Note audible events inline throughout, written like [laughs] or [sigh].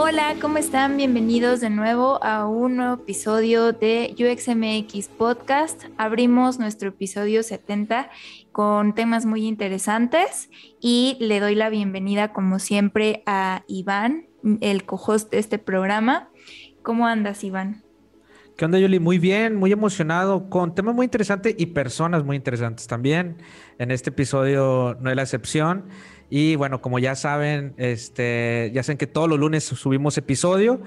Hola, ¿cómo están? Bienvenidos de nuevo a un nuevo episodio de UXMX Podcast. Abrimos nuestro episodio 70 con temas muy interesantes y le doy la bienvenida como siempre a Iván, el co-host de este programa. ¿Cómo andas, Iván? ¿Qué onda, Yuli? Muy bien, muy emocionado, con temas muy interesantes y personas muy interesantes también. En este episodio no es la excepción. Y bueno, como ya saben, este, ya saben que todos los lunes subimos episodio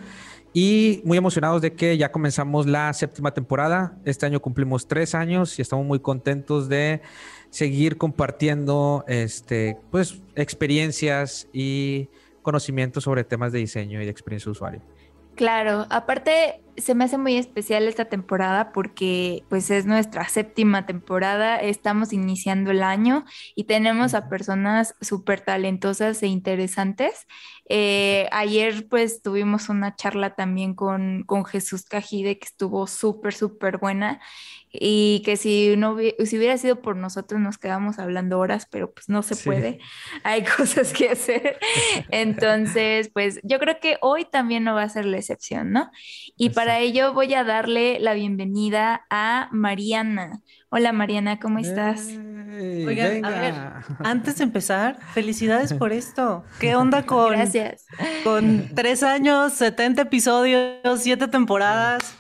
y muy emocionados de que ya comenzamos la séptima temporada. Este año cumplimos tres años y estamos muy contentos de seguir compartiendo este, pues, experiencias y conocimientos sobre temas de diseño y de experiencia de usuario. Claro, aparte se me hace muy especial esta temporada porque pues es nuestra séptima temporada, estamos iniciando el año y tenemos a personas súper talentosas e interesantes. Eh, ayer pues tuvimos una charla también con, con Jesús Cajide que estuvo súper, súper buena y que si no si hubiera sido por nosotros nos quedamos hablando horas, pero pues no se puede, hay [laughs] cosas que hacer. Entonces, pues yo creo que hoy también no va a ser la excepción, ¿no? Y para ello voy a darle la bienvenida a Mariana. Hola Mariana, ¿cómo estás? Oigan, a ver, antes de empezar, felicidades por esto. [laughs] ¿Qué onda con, Gracias. con tres años, 70 episodios, siete temporadas?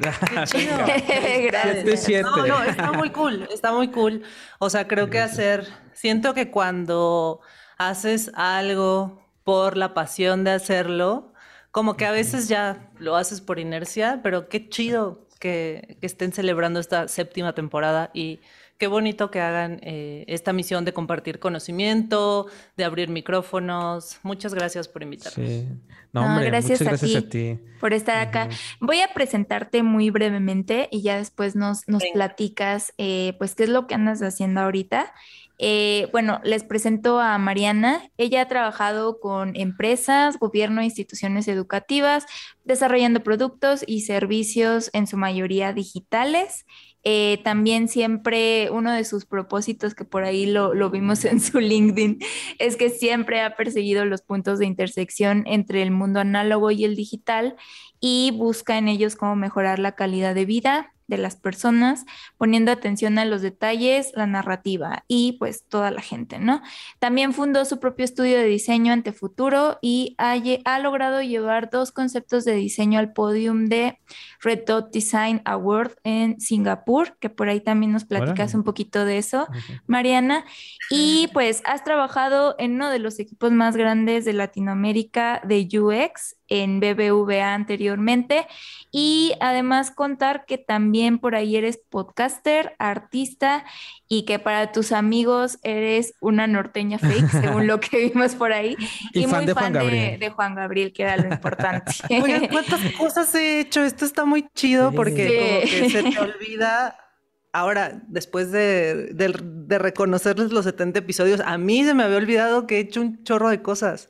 Qué [laughs] chido. [laughs] Gracias. No, no, está muy cool, está muy cool. O sea, creo que hacer, siento que cuando haces algo por la pasión de hacerlo, como que a veces ya lo haces por inercia, pero qué chido que, que estén celebrando esta séptima temporada y qué bonito que hagan eh, esta misión de compartir conocimiento, de abrir micrófonos. Muchas gracias por invitarnos. Sí. No, hombre, gracias, muchas gracias a, ti por estar acá. Voy a presentarte muy brevemente y ya después nos, nos platicas eh, pues qué es lo que andas haciendo ahorita. Eh, bueno, les presento a Mariana. Ella ha trabajado con empresas, gobierno e instituciones educativas, desarrollando productos y servicios en su mayoría digitales. Eh, también siempre uno de sus propósitos, que por ahí lo, lo, vimos [laughs] en su LinkedIn, es que siempre ha perseguido los puntos de intersección entre el mundo análogo y el digital y busca en ellos cómo mejorar la calidad de vida, de las personas, poniendo atención a los detalles, la narrativa y pues toda la gente, ¿no? También fundó su propio estudio de diseño ante futuro y ha, ha logrado llevar dos conceptos de diseño al podium de Red Dot Design Award en Singapur, que por ahí también nos platicas un poquito de eso, Mariana. Y pues has trabajado en uno de los equipos más grandes de Latinoamérica de UX en BBVA anteriormente y además contar que también por ahí eres podcaster, artista y que para tus amigos eres una norteña fake, según lo que [laughs] vimos por ahí. [laughs] Y, fan muy de fan Juan de, de, Juan Gabriel, que era lo importante. [laughs] Oigan, ¿cuántas cosas he hecho? Esto está muy chido porque como que se te olvida ahora, después de, de, de, reconocerles los 70 episodios, a mí se me había olvidado que he hecho un chorro de cosas.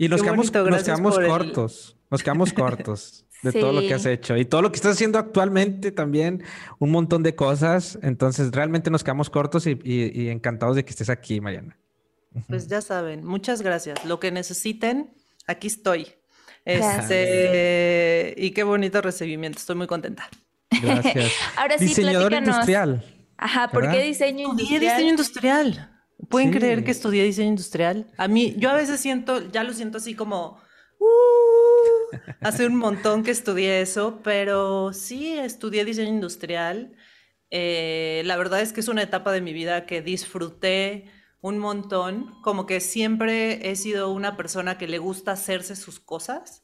Y nos quedamos, nos quedamos cortos. El... Nos quedamos cortos de sí. todo lo que has hecho. Y todo lo que estás haciendo actualmente también, un montón de cosas. Entonces, realmente nos quedamos cortos y, y, y encantados de que estés aquí, Mariana. Pues ya saben, muchas gracias. Lo que necesiten, aquí estoy. Este, y qué bonito recibimiento, estoy muy contenta. Gracias. [laughs] Ahora sí, Diseñador industrial. Ajá, ¿por ¿verdad? qué diseño Estudié industrial? diseño industrial. ¿Pueden Sí. creer que estudié diseño industrial? A mí, yo a veces siento, ya lo siento así como, uh, hace un montón que estudié eso, pero sí, estudié diseño industrial. Eh, la verdad es que es una etapa de mi vida que disfruté un montón, como que siempre he sido una persona que le gusta hacerse sus cosas.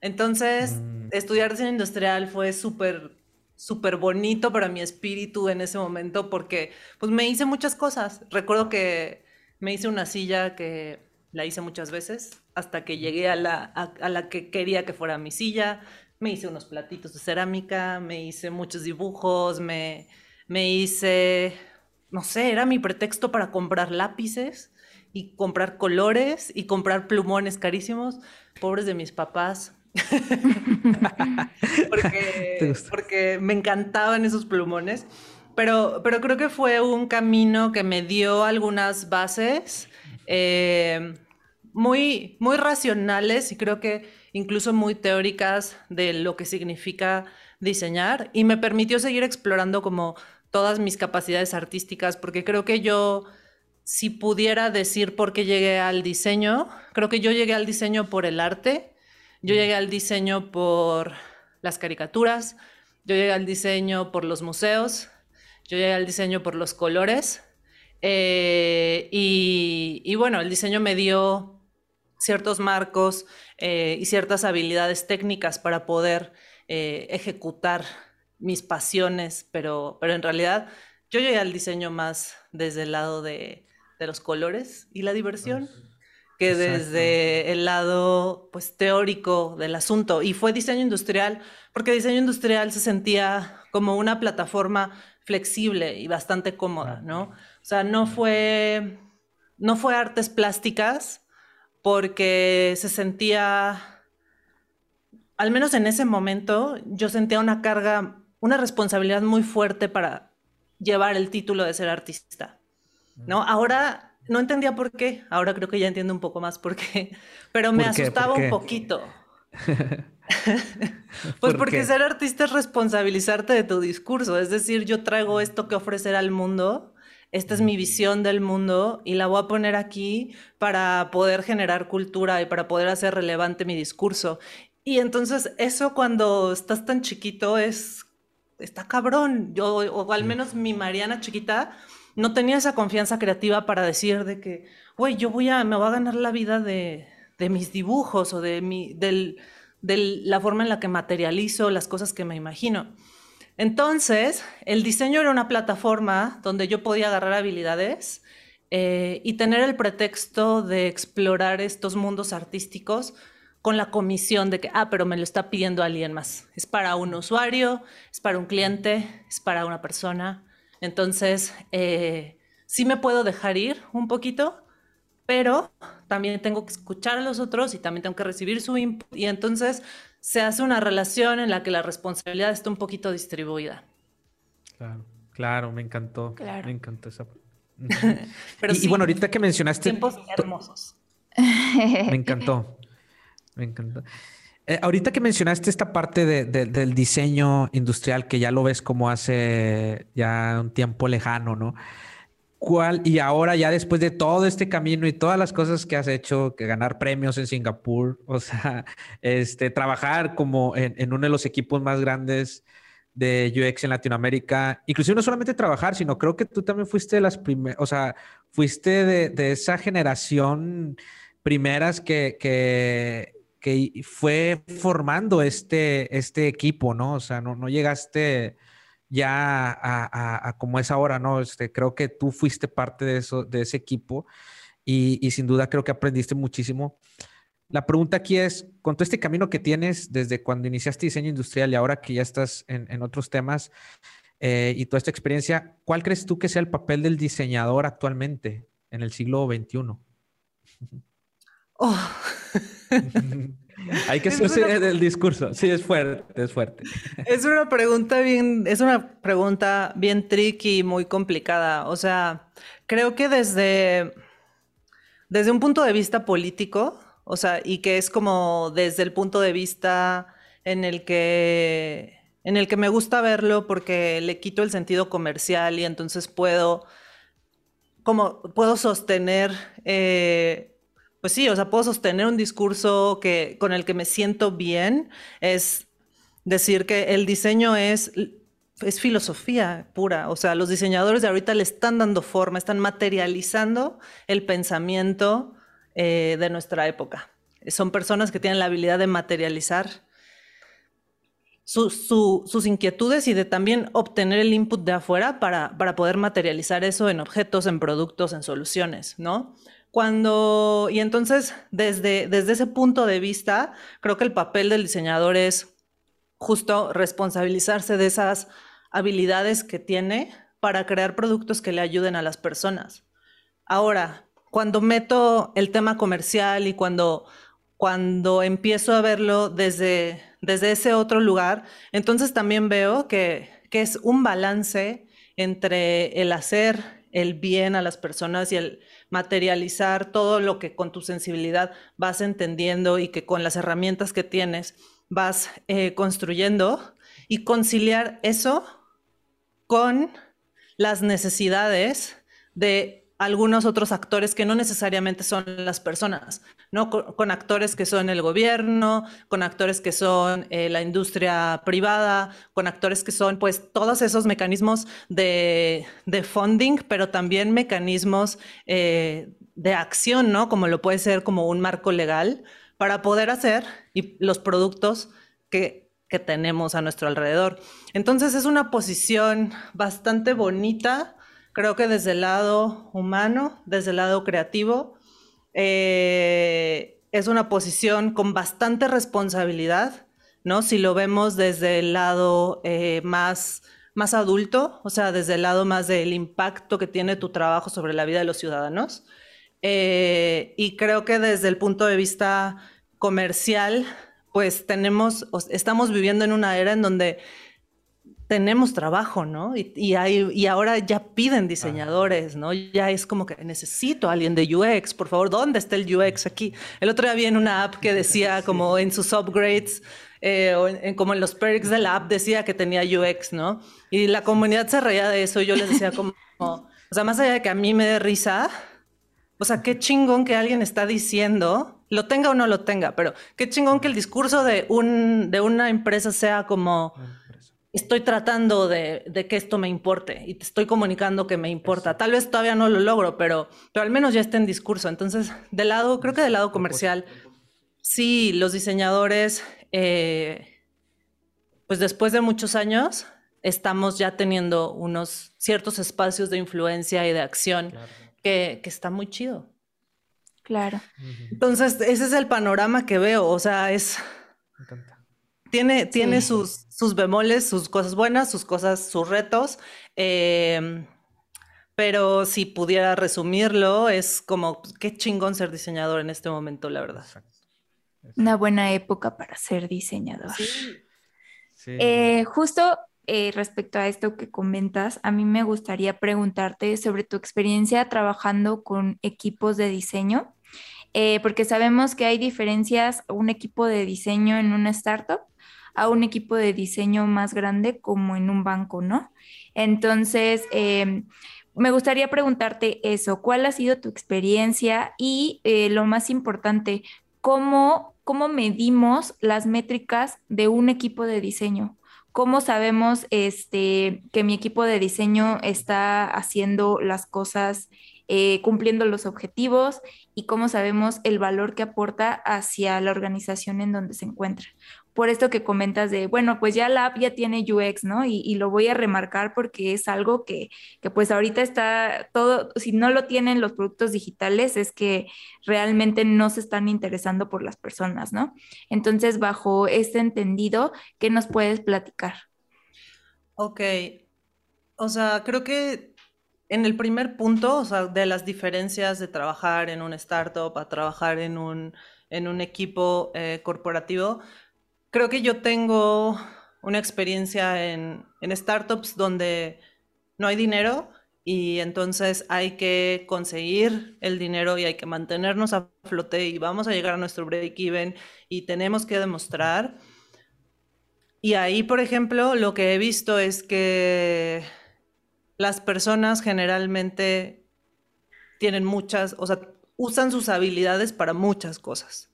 Entonces, Mm. estudiar diseño industrial fue súper, súper bonito para mi espíritu en ese momento porque pues me hice muchas cosas. Recuerdo que me hice una silla que la hice muchas veces hasta que llegué a la, a, la que quería que fuera mi silla. Me hice unos platitos de cerámica, me hice muchos dibujos, me, me hice, no sé, era mi pretexto para comprar lápices y comprar colores y comprar plumones carísimos. Pobres de mis papás. [laughs] ¿Te porque, porque me encantaban esos plumones. Pero, pero creo que fue un camino que me dio algunas bases eh, muy, muy racionales y creo que incluso muy teóricas de lo que significa diseñar y me permitió seguir explorando como todas mis capacidades artísticas porque creo que yo si pudiera decir por qué llegué al diseño, creo que yo llegué al diseño por el arte, yo llegué al diseño por las caricaturas, yo llegué al diseño por los museos, yo llegué al diseño por los colores eh, y, bueno, el diseño me dio ciertos marcos eh, y ciertas habilidades técnicas para poder eh, ejecutar mis pasiones, pero, pero en realidad yo llegué al diseño más desde el lado de, de los colores y la diversión que desde el lado pues teórico del asunto y fue diseño industrial porque diseño industrial se sentía como una plataforma flexible y bastante cómoda, ¿no? O sea, no fue no fue artes plásticas porque se sentía al menos en ese momento yo sentía una carga, una responsabilidad muy fuerte para llevar el título de ser artista. ¿no? Ahora no entendía por qué, ahora creo que ya entiendo un poco más por qué, [laughs] pero me asustaba un poquito. [laughs] pues porque ser artista es responsabilizarte de tu discurso, es decir, yo traigo esto que ofrecer al mundo, esta es mi visión del mundo y la voy a poner aquí para poder generar cultura y para poder hacer relevante mi discurso. Y entonces eso cuando estás tan chiquito es, está cabrón, yo, o al menos mi Mariana chiquita, no tenía esa confianza creativa para decir de que, güey, yo voy a, me voy a ganar la vida de, mis dibujos o de, mi, de la forma en la que materializo las cosas que me imagino. Entonces, el diseño era una plataforma donde yo podía agarrar habilidades eh, y tener el pretexto de explorar estos mundos artísticos con la comisión de que, ah, pero me lo está pidiendo alguien más. Es para un usuario, es para un cliente, es para una persona. Entonces, eh, sí me puedo dejar ir un poquito, pero también tengo que escuchar a los otros y también tengo que recibir su input. Y entonces se hace una relación en la que la responsabilidad está un poquito distribuida. Claro, claro, me encantó. Me encantó esa. [laughs] pero y, bueno, ahorita que mencionaste. Tiempos hermosos. Me encantó. Me encantó. Eh, ahorita que mencionaste esta parte del diseño industrial, que ya lo ves como hace ya un tiempo lejano, ¿no? ¿Cuál, y ahora ya después de todo este camino y todas las cosas que has hecho, que ganar premios en Singapur, [laughs] o sea, este, trabajar como en, uno de los equipos más grandes de UX en Latinoamérica, inclusive no solamente trabajar, sino creo que tú también fuiste de las primeras, o sea, fuiste de, esa generación primeras que, que que fue formando este, este equipo, ¿no? O sea, no, llegaste ya a, como es ahora, ¿no? Este, creo que tú fuiste parte de, eso, de ese equipo y, sin duda creo que aprendiste muchísimo. La pregunta aquí es, con todo este camino que tienes desde cuando iniciaste diseño industrial y ahora que ya estás en, otros temas eh, y toda esta experiencia, ¿cuál crees tú que sea el papel del diseñador actualmente en el siglo XXI? [laughs] Oh. [laughs] Hay que hacerse del discurso. Sí, es fuerte, es fuerte. Es una pregunta bien, es una pregunta bien tricky, muy complicada. O sea, creo que desde, desde un punto de vista político, o sea, y que es como desde el punto de vista en el que, en el que me gusta verlo porque le quito el sentido comercial y entonces puedo, como, puedo sostener eh, pues sí, o sea, puedo sostener un discurso que, con el que me siento bien, es decir que el diseño es, es filosofía pura, o sea, los diseñadores de ahorita le están dando forma, están materializando el pensamiento eh, de nuestra época. Son personas que tienen la habilidad de materializar sus inquietudes y de también obtener el input de afuera para, para poder materializar eso en objetos, en productos, en soluciones, ¿no? Cuando, y entonces, desde, desde ese punto de vista, creo que el papel del diseñador es justo responsabilizarse de esas habilidades que tiene para crear productos que le ayuden a las personas. Ahora, cuando meto el tema comercial y cuando, cuando empiezo a verlo desde, desde ese otro lugar, entonces también veo que, que es un balance entre el hacer el bien a las personas y el materializar todo lo que con tu sensibilidad vas entendiendo y que con las herramientas que tienes vas eh, construyendo y conciliar eso con las necesidades de algunos otros actores que no necesariamente son las personas, ¿no? Con, actores que son el gobierno, con actores que son eh, la industria privada, con actores que son pues todos esos mecanismos de, funding, pero también mecanismos eh, de acción, ¿no? Como lo puede ser como un marco legal para poder hacer y los productos que, que tenemos a nuestro alrededor. Entonces es una posición bastante bonita Creo que desde el lado humano, desde el lado creativo, eh, es una posición con bastante responsabilidad, ¿no? Si lo vemos desde el lado eh, más, más adulto, o sea, desde el lado más del impacto que tiene tu trabajo sobre la vida de los ciudadanos. Eh, y creo que desde el punto de vista comercial, pues tenemos, estamos viviendo en una era en donde tenemos trabajo, ¿no? Y, hay, y ahora ya piden diseñadores, ¿no? Ya es como que necesito a alguien de UX, por favor, ¿dónde está el UX aquí? El otro día vi en una app que [laughs] decía como en sus upgrades, eh, o en, como en los perks de la app decía que tenía UX, ¿no? Y la comunidad se reía de eso y yo les decía como, [laughs] o sea, más allá de que a mí me dé risa, o sea, qué chingón que alguien está diciendo, lo tenga o no lo tenga, pero qué chingón que el discurso de, un, de una empresa sea como estoy tratando de, que esto me importe y te estoy comunicando que me importa. Tal vez todavía no lo logro, pero, pero al menos ya está en discurso. Entonces, del lado, creo que del lado comercial, sí, los diseñadores, eh, pues después de muchos años, estamos ya teniendo unos ciertos espacios de influencia y de acción que, que está muy chido. Claro. Entonces, ese es el panorama que veo. O sea, es... Tiene, tiene sus, sus bemoles, sus cosas buenas, sus cosas, sus retos. Em, pero si pudiera resumirlo, es como qué chingón ser diseñador en este momento, la verdad. Una buena época para ser diseñador. Eh, justo eh, respecto a esto que comentas, a mí me gustaría preguntarte sobre tu experiencia trabajando con equipos de diseño, eh, porque sabemos que hay diferencias, un equipo de diseño en una startup a un equipo de diseño más grande como en un banco, ¿no? Entonces, em, me gustaría preguntarte eso, ¿cuál ha sido tu experiencia y eh, lo más importante, ¿cómo, cómo medimos las métricas de un equipo de diseño? ¿Cómo sabemos este, que mi equipo de diseño está haciendo las cosas, eh, cumpliendo los objetivos y cómo sabemos el valor que aporta hacia la organización en donde se encuentra? Por esto que comentas de, bueno, pues ya la app ya tiene UX, ¿no? Y, lo voy a remarcar porque es algo que, que, pues ahorita está todo, si no lo tienen los productos digitales, es que realmente no se están interesando por las personas, ¿no? Entonces, bajo este entendido, ¿qué nos puedes platicar? Ok, o sea, creo que en el primer punto, o sea, de las diferencias de trabajar en un startup a trabajar en un, en un equipo eh, corporativo, Creo que yo tengo una experiencia en, startups donde no hay dinero y entonces hay que conseguir el dinero y hay que mantenernos a flote y vamos a llegar a nuestro break-even y tenemos que demostrar. Y ahí, por ejemplo, lo que he visto es que las personas generalmente tienen muchas, o sea, usan sus habilidades para muchas cosas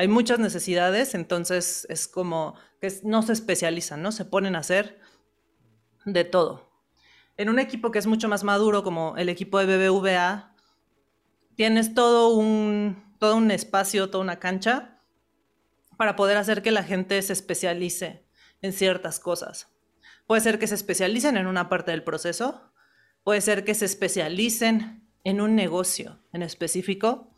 hay muchas necesidades, entonces es como que no se especializan, ¿no? Se ponen a hacer de todo. En un equipo que es mucho más maduro, como el equipo de BBVA, tienes todo un, todo un espacio, toda una cancha para poder hacer que la gente se especialice en ciertas cosas. Puede ser que se especialicen en una parte del proceso, puede ser que se especialicen en un negocio en específico,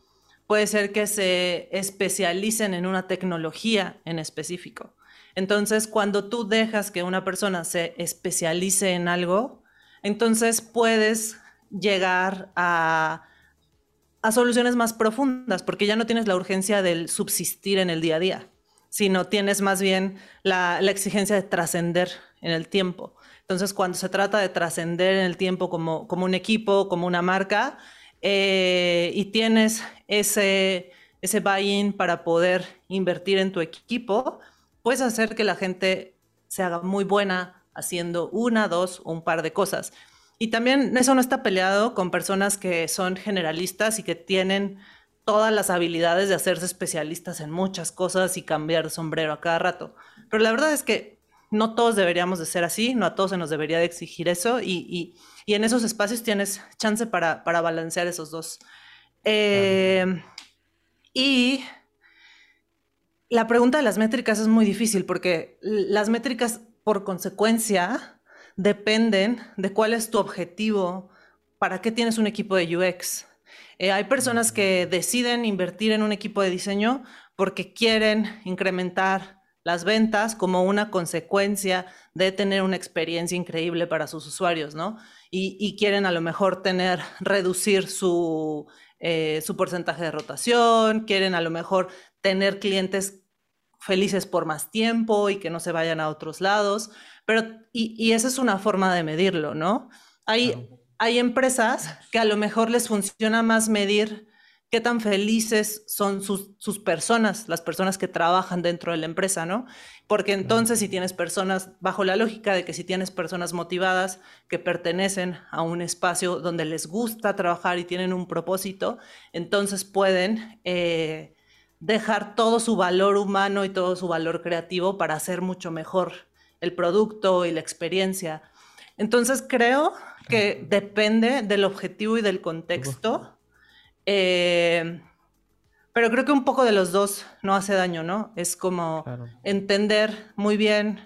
puede ser que se especialicen en una tecnología en específico. Entonces, cuando tú dejas que una persona se especialice en algo, entonces puedes llegar a, soluciones más profundas, porque ya no tienes la urgencia del subsistir en el día a día. sino tienes más bien la, exigencia de trascender en el tiempo. Entonces, cuando se trata de trascender en el tiempo como, como un equipo, como una marca, eh, y tienes ese, ese buy-in para poder invertir en tu equipo, puedes hacer que la gente se haga muy buena haciendo una, dos un par de cosas. Y también eso no está peleado con personas que son generalistas y que tienen todas las habilidades de hacerse especialistas en muchas cosas y cambiar de sombrero a cada rato. Pero la verdad es que no todos deberíamos de ser así, no a todos se nos debería de exigir eso y, en esos espacios tienes chance para, balancear esos dos. Eh, y la pregunta de las métricas es muy difícil porque las métricas por consecuencia dependen de cuál es tu objetivo, para qué tienes un equipo de UX. Eh, hay personas que deciden invertir en un equipo de diseño porque quieren incrementar las ventas como una consecuencia de tener una experiencia increíble para sus usuarios, ¿no? Y, quieren a lo mejor tener, [laughs] reducir su, eh, su porcentaje de rotación, quieren a lo mejor tener clientes felices por más tiempo y que no se vayan a otros lados. Pero, y, esa es una forma de medirlo, ¿no? Hay, hay empresas que a lo mejor les funciona más medir qué tan felices son sus, sus, personas, las personas que trabajan dentro de la empresa, ¿no? Porque entonces si tienes personas, bajo la lógica de que si tienes personas motivadas que pertenecen a un espacio donde les gusta trabajar y tienen un propósito, entonces pueden eh, dejar todo su valor humano y todo su valor creativo para hacer mucho mejor el producto y la experiencia. Entonces creo que depende del objetivo y del contexto. Eh, pero creo que un poco de los dos no hace daño, ¿no? Es como entender muy bien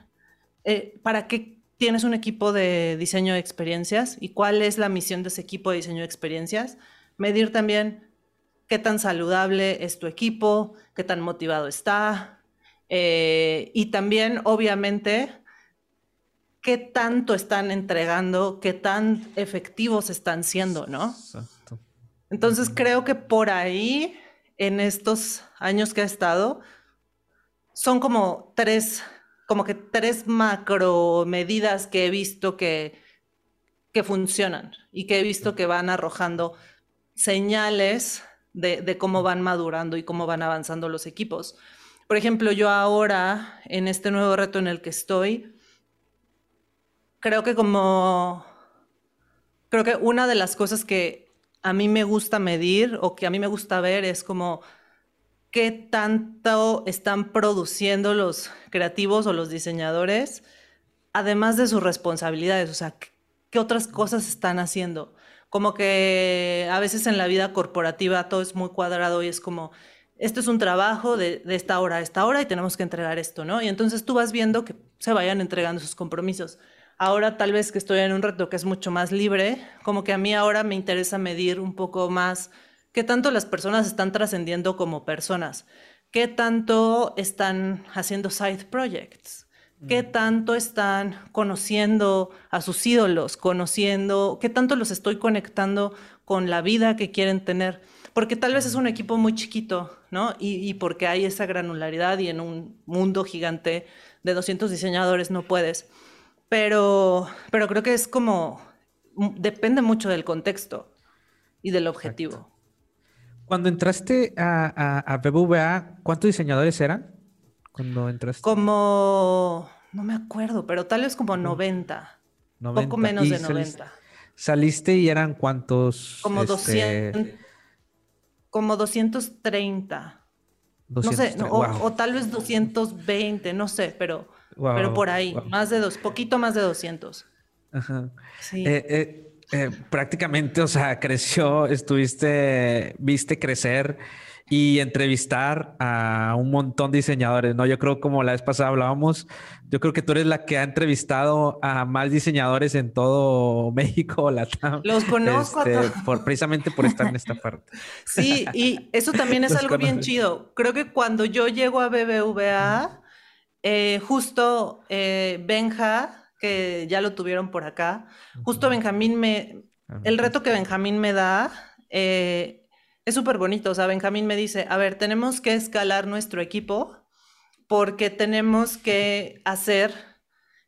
eh, para qué tienes un equipo de diseño de experiencias y cuál es la misión de ese equipo de diseño de experiencias. Medir también qué tan saludable es tu equipo, qué tan motivado está. Eh, y también, obviamente, qué tanto están entregando, qué tan efectivos están siendo, ¿no? Exacto. Entonces creo que por ahí, en estos años que ha estado, son como tres, como que tres macro medidas que he visto que, que funcionan y que he visto que van arrojando señales de, cómo van madurando y cómo van avanzando los equipos. Por ejemplo, yo ahora, en este nuevo reto en el que estoy, creo que como, creo que una de las cosas que a mí me gusta medir o que a mí me gusta ver es como qué tanto están produciendo los creativos o los diseñadores, además de sus responsabilidades, o sea, qué otras cosas están haciendo como que a veces en la vida corporativa todo es muy cuadrado y es como, esto es un trabajo de, esta hora a esta hora y tenemos que entregar esto, ¿no? Y entonces tú vas viendo que se vayan entregando sus compromisos. Ahora tal vez que estoy en un reto que es mucho más libre, como que a mí ahora me interesa medir un poco más qué tanto las personas están trascendiendo como personas, qué tanto están haciendo side projects, qué tanto están conociendo a sus ídolos, conociendo, qué tanto los estoy conectando con la vida que quieren tener. Porque tal vez es un equipo muy chiquito, ¿no? Y, porque hay esa granularidad y en un mundo gigante de 200 diseñadores no puedes. Pero, pero creo que es como, depende mucho del contexto y del objetivo. Cuando entraste a, a, a BBVA, ¿cuántos diseñadores eran? cuando entraste? Como, no me acuerdo, pero tal vez como 90. Poco menos de 90. Saliste, y eran cuántos? Como 200. Este, como 230. no sé, o, tal vez 220, no sé, pero, pero por ahí, más de dos, poquito más de 200. Ajá. Sí. Eh, eh, eh, prácticamente, o sea, creció, estuviste, viste crecer y entrevistar a un montón de diseñadores, ¿no? Yo creo como la vez pasada hablábamos, yo creo que tú eres la que ha entrevistado a más diseñadores en todo [laughs] México, Latam. Los conozco. Este, por, precisamente por estar en esta [laughs] parte. Sí, y eso también es [laughs] algo bien chido. Creo que cuando yo llego a BBVA, eh, justo eh, Benja, que ya lo tuvieron por acá, justo Benjamín me, el reto que Benjamín me da, eh, es súper bonito. O sea, Benjamín me dice, a ver, tenemos que escalar nuestro equipo porque tenemos que hacer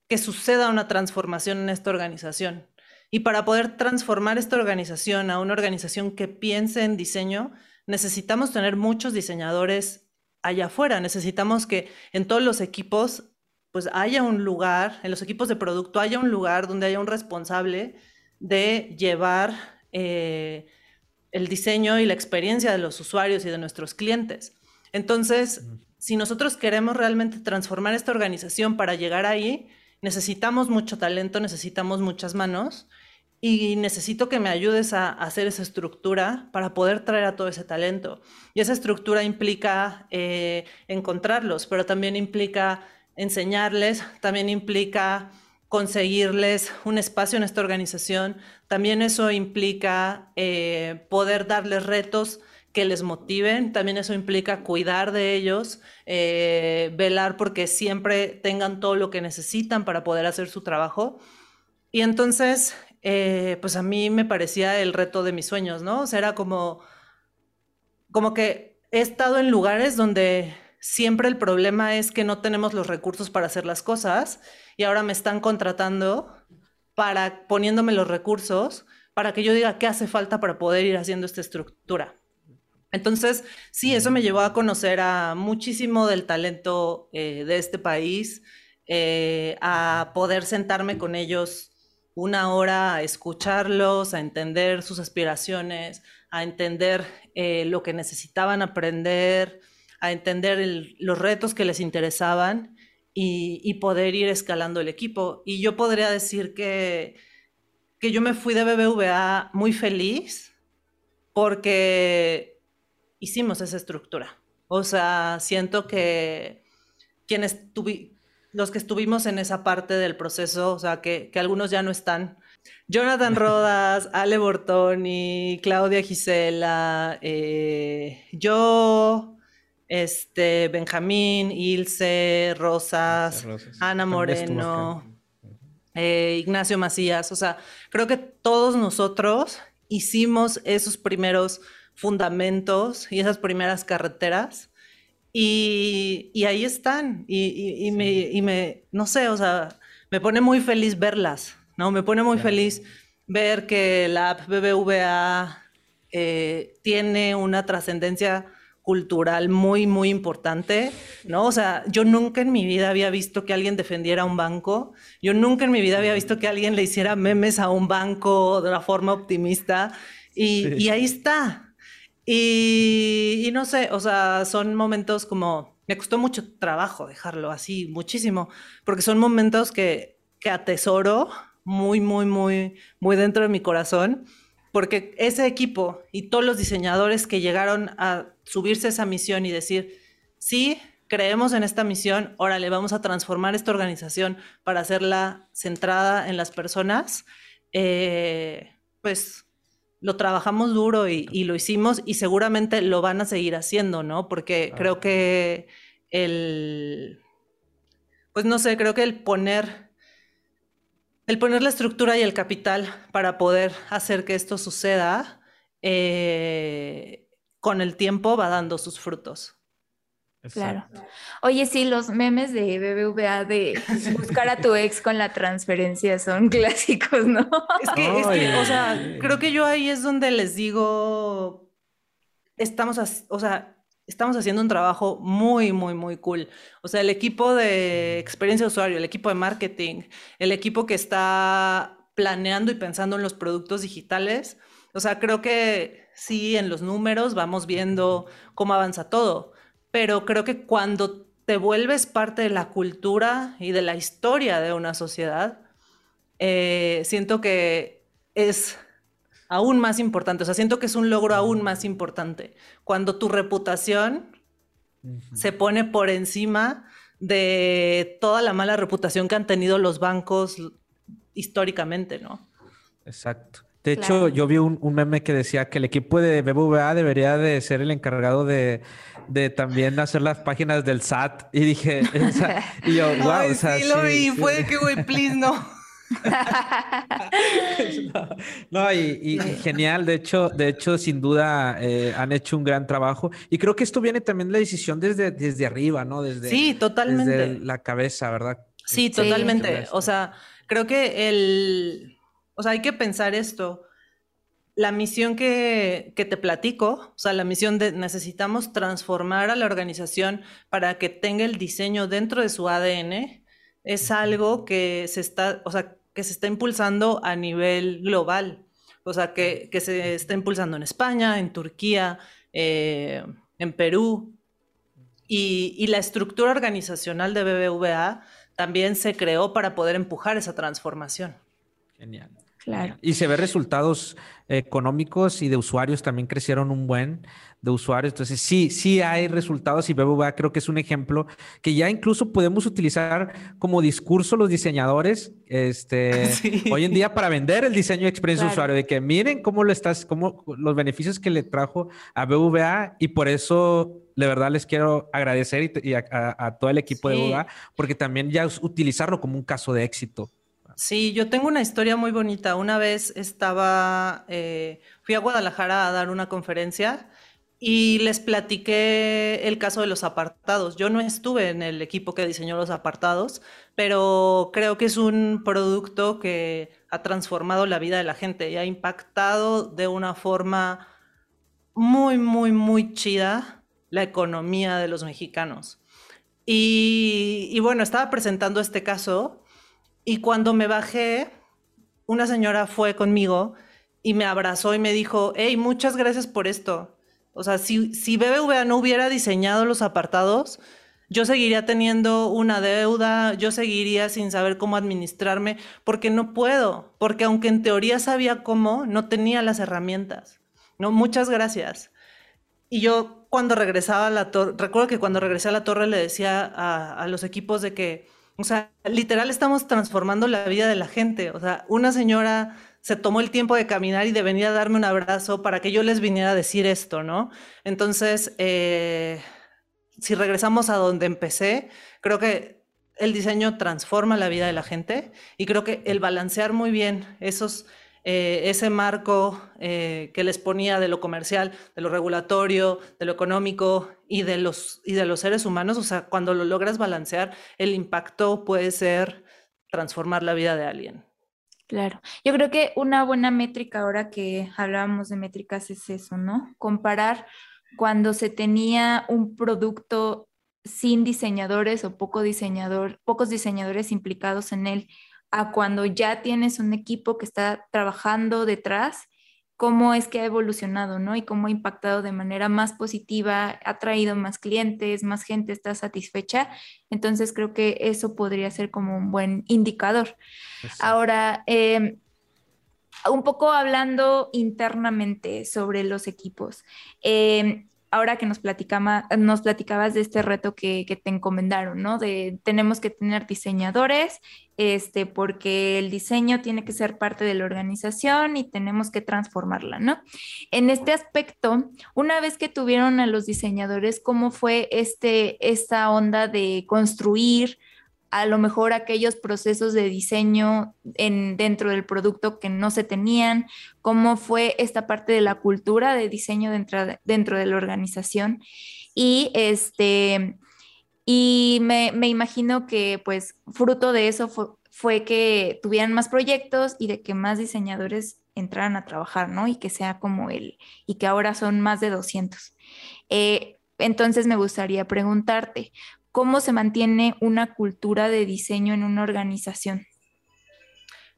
que suceda una transformación en esta organización. Y para poder transformar esta organización a una organización que piense en diseño, necesitamos tener muchos diseñadores allá afuera. Necesitamos que en todos los equipos pues haya un lugar, en los equipos de producto haya un lugar donde haya un responsable de llevar eh, el diseño y la experiencia de los usuarios y de nuestros clientes. Entonces, si nosotros queremos realmente transformar esta organización para llegar ahí, necesitamos mucho talento, necesitamos muchas manos y necesito que me ayudes a, hacer esa estructura para poder traer a todo ese talento. Y esa estructura implica eh, encontrarlos, pero también implica enseñarles, también implica conseguirles un espacio en esta organización, también eso implica eh, poder darles retos que les motiven, también eso implica cuidar de ellos, eh, velar porque siempre tengan todo lo que necesitan para poder hacer su trabajo. Y entonces, eh, pues a mí me parecía el reto de mis sueños, ¿no? O sea, era como, como que he estado en lugares donde siempre el problema es que no tenemos los recursos para hacer las cosas y ahora me están contratando para poniéndome los recursos para que yo diga qué hace falta para poder ir haciendo esta estructura. Entonces, sí, eso me llevó a conocer a muchísimo del talento eh, de este país, eh, a poder sentarme con ellos una hora a escucharlos, a entender sus aspiraciones, a entender eh, lo que necesitaban aprender, a entender los retos que les interesaban y, poder ir escalando el equipo. Y yo podría decir que, que yo me fui de BBVA muy feliz porque hicimos esa estructura. O sea, siento que quienes los que estuvimos en esa parte del proceso, o sea, que, que algunos ya no están. Jonathan Rodas, [laughs] Ale Bortoni, Claudia Gisela, eh, yo, este, Benjamín, Ilse, Rosas, Ana Moreno, eh, Ignacio Macías. O sea, creo que todos nosotros hicimos esos primeros fundamentos y esas primeras carreteras. Y, ahí están. Y, me, no sé, o sea, me pone muy feliz verlas, ¿no? Me pone muy feliz ver que la app BBVA eh, tiene una trascendencia cultural muy, muy importante, ¿no? O sea, yo nunca en mi vida había visto que alguien defendiera a un banco, yo nunca en mi vida había visto que alguien le hiciera memes a un banco de una forma optimista, y, ahí está. Y, y, no sé, o sea, son momentos como, me costó mucho trabajo dejarlo así, muchísimo, porque son momentos que, que atesoro muy, muy, muy, muy dentro de mi corazón porque ese equipo y todos los diseñadores que llegaron a subirse a esa misión y decir, sí, creemos en esta misión, órale, vamos a transformar esta organización para hacerla centrada en las personas, eh, pues lo trabajamos duro y, lo hicimos y seguramente lo van a seguir haciendo, ¿no? Porque creo que el, pues no sé, creo que el poner el poner la estructura y el capital para poder hacer que esto suceda, eh, con el tiempo va dando sus frutos. Claro. Oye, sí, los memes de BBVA de buscar a tu ex con la transferencia son [laughs] clásicos, ¿no? Es que, es que, o sea, creo que yo ahí es donde les digo, estamos, o sea, estamos haciendo un trabajo muy, muy, muy cool. O sea, el equipo de experiencia de usuario, el equipo de marketing, el equipo que está planeando y pensando en los productos digitales. O sea, creo que sí, en los números vamos viendo cómo avanza todo, pero creo que cuando te vuelves parte de la cultura y de la historia de una sociedad, eh, siento que es aún más importante. O sea, siento que es un logro aún más importante. Cuando tu reputación se pone por encima de toda la mala reputación que han tenido los bancos históricamente, ¿no? Exacto. De hecho, yo vi un, meme que decía que el equipo de BBVA debería de ser el encargado de, también hacer las páginas del SAT. Y dije, y yo, [laughs] wow, o sea, sí, lo vi. Fue que, güey, please, no. [laughs] no, y, genial, de hecho, de hecho, sin duda eh, han hecho un gran trabajo. Y creo que esto viene también la decisión desde, desde arriba, ¿no? Desde, sí, totalmente. Desde la cabeza, ¿verdad? Sí, totalmente. O sea, creo que el, o sea, hay que pensar esto. La misión que, que, te platico, o sea, la misión de necesitamos transformar a la organización para que tenga el diseño dentro de su ADN, es algo que se está, o sea, que se está impulsando a nivel global. O sea, que, que se está impulsando en España, en Turquía, eh, en Perú. Y, y, la estructura organizacional de BBVA también se creó para poder empujar esa transformación. Genial. Claro. Y se ve resultados económicos y de usuarios también crecieron un buen de usuarios. Entonces, sí, sí hay resultados y BBVA creo que es un ejemplo que ya incluso podemos utilizar como discurso los diseñadores este, [laughs] hoy en día para vender el diseño de experiencia de usuario, de que miren cómo lo estás, cómo los beneficios que le trajo a BBVA y por eso de verdad les quiero agradecer y, a, todo el equipo de BBVA porque también ya utilizarlo como un caso de éxito. Sí, yo tengo una historia muy bonita. Una vez estaba, eh, fui a Guadalajara a dar una conferencia y les platiqué el caso de los apartados. Yo no estuve en el equipo que diseñó los apartados, pero creo que es un producto que ha transformado la vida de la gente y ha impactado de una forma muy, muy, muy chida la economía de los mexicanos. Y, y bueno, estaba presentando este caso y cuando me bajé, una señora fue conmigo y me abrazó y me dijo, hey, muchas gracias por esto. O sea, si, si BBVA no hubiera diseñado los apartados, yo seguiría teniendo una deuda, yo seguiría sin saber cómo administrarme, porque no puedo, porque aunque en teoría sabía cómo, no tenía las herramientas. No, muchas gracias. Y yo cuando regresaba a la torre, recuerdo que cuando regresé a la torre le decía a, a los equipos de que o sea, literal estamos transformando la vida de la gente. O sea, una señora se tomó el tiempo de caminar y de venir a darme un abrazo para que yo les viniera a decir esto, ¿no? Entonces, eh, si regresamos a donde empecé, creo que el diseño transforma la vida de la gente y creo que el balancear muy bien esos eh, ese marco eh, que les ponía de lo comercial, de lo regulatorio, de lo económico y de, los, y de los seres humanos, o sea, cuando lo logras balancear, el impacto puede ser transformar la vida de alguien. Claro, yo creo que una buena métrica ahora que hablábamos de métricas es eso, ¿no? Comparar cuando se tenía un producto sin diseñadores o poco diseñador, pocos diseñadores implicados en él a cuando ya tienes un equipo que está trabajando detrás, cómo es que ha evolucionado, ¿no? Y cómo ha impactado de manera más positiva, ha traído más clientes, más gente está satisfecha. Entonces creo que eso podría ser como un buen indicador. Ahora, em, un poco hablando internamente sobre los equipos. Eh, ahora que nos, nos platicabas de este reto que, te encomendaron, ¿no? De tenemos que tener diseñadores, este, porque el diseño tiene que ser parte de la organización y tenemos que transformarla, ¿no? En este aspecto, una vez que tuvieron a los diseñadores, ¿cómo fue este, esta onda de construir? A lo mejor aquellos procesos de diseño en, dentro del producto que no se tenían, cómo fue esta parte de la cultura de diseño dentro, dentro de la organización. Y este, y me, imagino que pues fruto de eso fue, fue, que tuvieran más proyectos y de que más diseñadores entraran a trabajar, ¿no? Y que sea como él, y que ahora son más de 200. Eh, entonces me gustaría preguntarte, cómo se mantiene una cultura de diseño en una organización?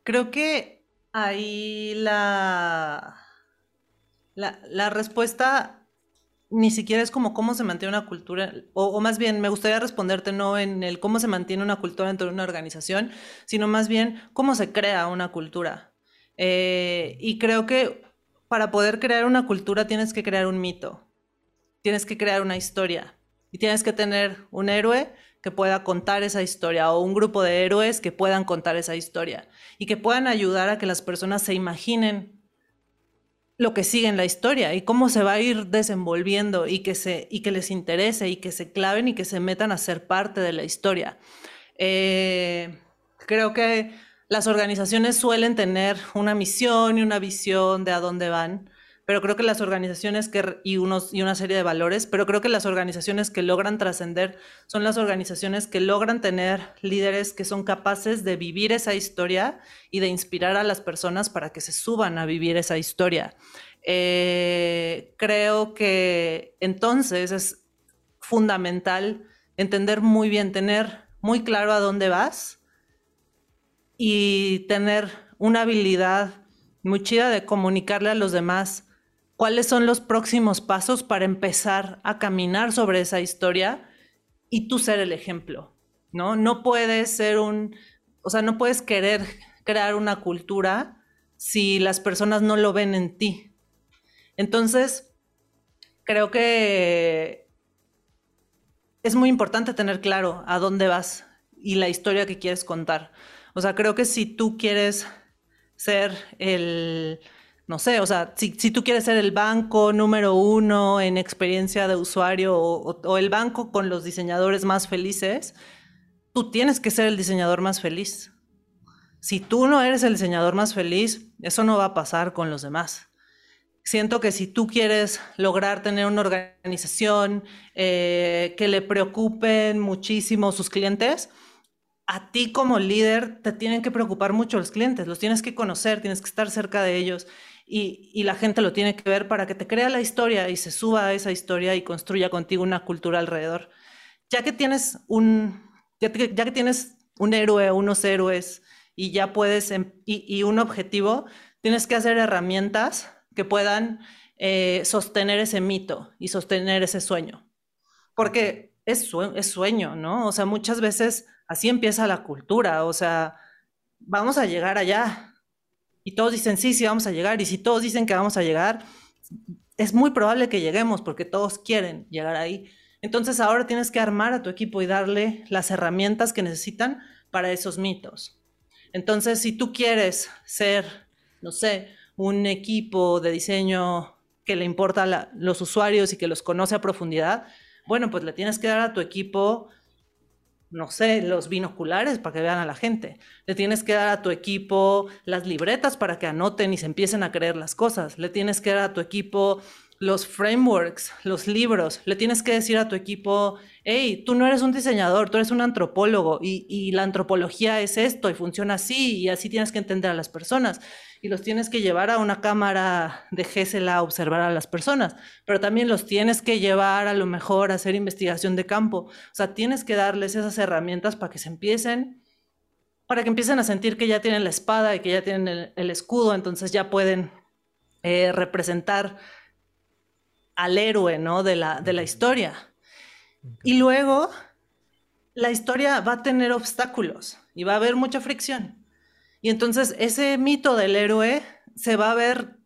Creo que ahí la, la, respuesta ni siquiera es como cómo se mantiene una cultura, o, más bien me gustaría responderte no en el cómo se mantiene una cultura dentro de una organización, sino más bien cómo se crea una cultura. Eh, y creo que para poder crear una cultura tienes que crear un mito, tienes que crear una historia. Y tienes que tener un héroe que pueda contar esa historia o un grupo de héroes que puedan contar esa historia y que puedan ayudar a que las personas se imaginen lo que sigue en la historia y cómo se va a ir desenvolviendo y que, se, y que les interese y que se claven y que se metan a ser parte de la historia. Eh, creo que las organizaciones suelen tener una misión y una visión de a dónde van, pero creo que las organizaciones que, y, unos, y una serie de valores, pero creo que las organizaciones que logran trascender son las organizaciones que logran tener líderes que son capaces de vivir esa historia y de inspirar a las personas para que se suban a vivir esa historia. Eh, creo que entonces es fundamental entender muy bien, tener muy claro a dónde vas y tener una habilidad muy chida de comunicarle a los demás cuáles son los próximos pasos para empezar a caminar sobre esa historia y tú ser el ejemplo, ¿no? No puedes ser un, o sea, no puedes querer crear una cultura si las personas no lo ven en ti. Entonces, creo que es muy importante tener claro a dónde vas y la historia que quieres contar. O sea, creo que si tú quieres ser el no sé, o sea, si, tú quieres ser el banco número uno en experiencia de usuario o, el banco con los diseñadores más felices, tú tienes que ser el diseñador más feliz. Si tú no eres el diseñador más feliz, eso no va a pasar con los demás. Siento que si tú quieres lograr tener una organización eh, que le preocupen muchísimo sus clientes, a ti como líder te tienen que preocupar mucho los clientes, los tienes que conocer, tienes que estar cerca de ellos y, la gente lo tiene que ver para que te crea la historia y se suba a esa historia y construya contigo una cultura alrededor. Ya que tienes un, ya, que, tienes un héroe, unos héroes y ya puedes, em, y, un objetivo, tienes que hacer herramientas que puedan eh, sostener ese mito y sostener ese sueño. Porque es, es sueño, ¿no? O sea, muchas veces así empieza la cultura, o sea, vamos a llegar allá, y todos dicen, sí, sí, vamos a llegar, y si todos dicen que vamos a llegar, es muy probable que lleguemos porque todos quieren llegar ahí. Entonces ahora tienes que armar a tu equipo y darle las herramientas que necesitan para esos mitos. Entonces, si tú quieres ser, no sé, un equipo de diseño que le importa a los usuarios y que los conoce a profundidad, bueno, pues le tienes que dar a tu equipo no sé, los binoculares para que vean a la gente. Le tienes que dar a tu equipo las libretas para que anoten y se empiecen a creer las cosas. Le tienes que dar a tu equipo los frameworks, los libros. Le tienes que decir a tu equipo, hey, tú no eres un diseñador, tú eres un antropólogo y, y la antropología es esto y funciona así y así tienes que entender a las personas y los tienes que llevar a una cámara de GESEL a observar a las personas, pero también los tienes que llevar a lo mejor a hacer investigación de campo. O sea, tienes que darles esas herramientas para que se empiecen, para que empiecen a sentir que ya tienen la espada y que ya tienen el, escudo, entonces ya pueden eh, representar al héroe, ¿no? De la, de la historia. Y luego, la historia va a tener obstáculos y va a haber mucha fricción. Y entonces ese mito del héroe se va a ver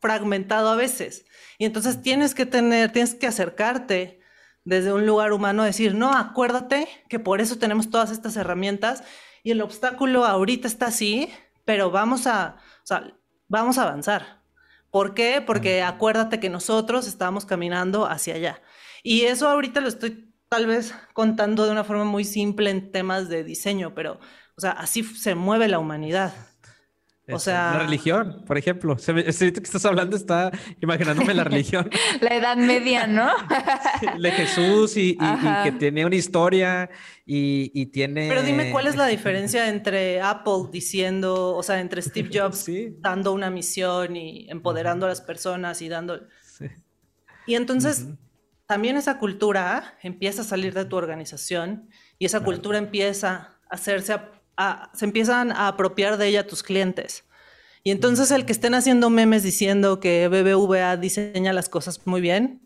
fragmentado a veces. Y entonces tienes que tener, tienes que acercarte desde un lugar humano decir, no, acuérdate que por eso tenemos todas estas herramientas y el obstáculo ahorita está así, pero vamos a, o sea, vamos a avanzar. ¿Por qué? Porque acuérdate que nosotros estamos caminando hacia allá. Y eso ahorita lo estoy tal vez contando de una forma muy simple en temas de diseño, pero o sea, así se mueve la humanidad. O sea, la religión, por ejemplo. Este que estás hablando está imaginándome la religión. [laughs] la Edad Media, ¿no? de Jesús y, que tiene una historia y, tiene. Pero dime cuál es la diferencia [laughs] entre Apple diciendo, o sea, entre Steve [laughs] Jobs dando una misión y empoderando a las personas y dando. Y entonces también esa cultura empieza a salir de tu organización y esa cultura empieza a hacerse se empiezan a apropiar de ella tus clientes. Y entonces el que estén haciendo memes diciendo que BBVA diseña las cosas muy bien,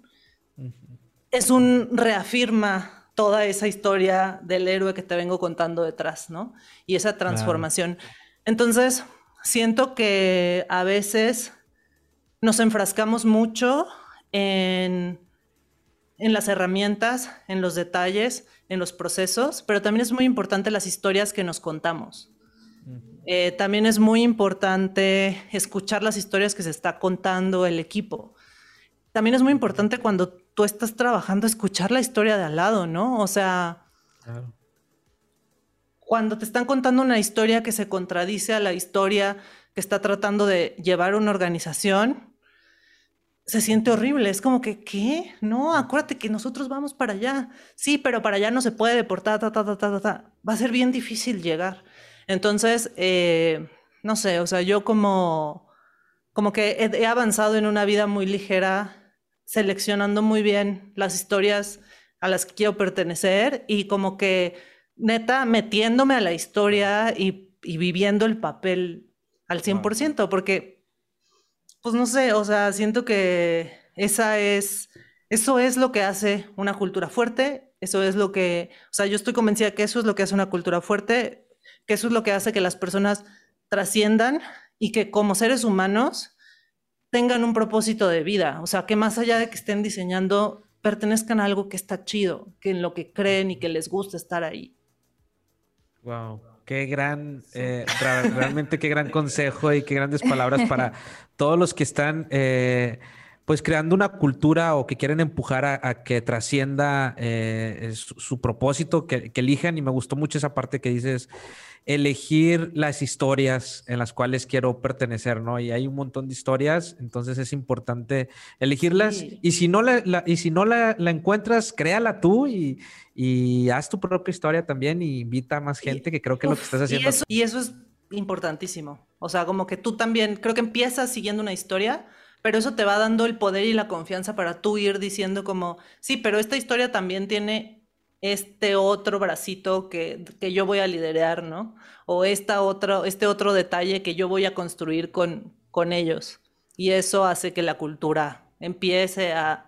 es un reafirma toda esa historia del héroe que te vengo contando detrás, ¿no? Y esa transformación. Entonces, siento que a veces nos enfrascamos mucho en, en las herramientas, en los detalles, en los procesos, pero también es muy importante las historias que nos contamos. Eh, también es muy importante escuchar las historias que se está contando el equipo. También es muy importante cuando tú estás trabajando escuchar la historia de al lado, ¿no? O sea, cuando te están contando una historia que se contradice a la historia que está tratando de llevar una organización, se siente horrible. Es como que, ¿qué? No, acuérdate que nosotros vamos para allá. Sí, pero para allá no se puede deportar, ta, ta, ta, ta, ta. Va a ser bien difícil llegar. Entonces, eh, no sé, o sea, yo como, como que he, avanzado en una vida muy ligera, seleccionando muy bien las historias a las que quiero pertenecer y como que neta metiéndome a la historia y, y viviendo el papel al 100%, porque, pues no sé, o sea, siento que esa es, eso es lo que hace una cultura fuerte, eso es lo que, o sea, yo estoy convencida que eso es lo que hace una cultura fuerte, que eso es lo que hace que las personas trasciendan y que como seres humanos tengan un propósito de vida, o sea, que más allá de que estén diseñando, pertenezcan a algo que está chido, que en lo que creen y que les gusta estar ahí. Wow, qué gran, eh, realmente qué gran consejo y qué grandes palabras para todos los que están eh, pues creando una cultura o que quieren empujar a, que trascienda eh, su, propósito, que, que, elijan. Y me gustó mucho esa parte que dices, elegir las historias en las cuales quiero pertenecer, ¿no? Y hay un montón de historias, entonces es importante elegirlas. Y si no, la, y si no la, encuentras, créala tú y, haz tu propia historia también y invita a más gente, que creo que es lo que estás haciendo. Y eso, es importantísimo. O sea, como que tú también, creo que empiezas siguiendo una historia, pero eso te va dando el poder y la confianza para tú ir diciendo como, sí, pero esta historia también tiene este otro bracito que, yo voy a liderar, ¿no? O esta otro, este otro detalle que yo voy a construir con, con ellos. Y eso hace que la cultura empiece a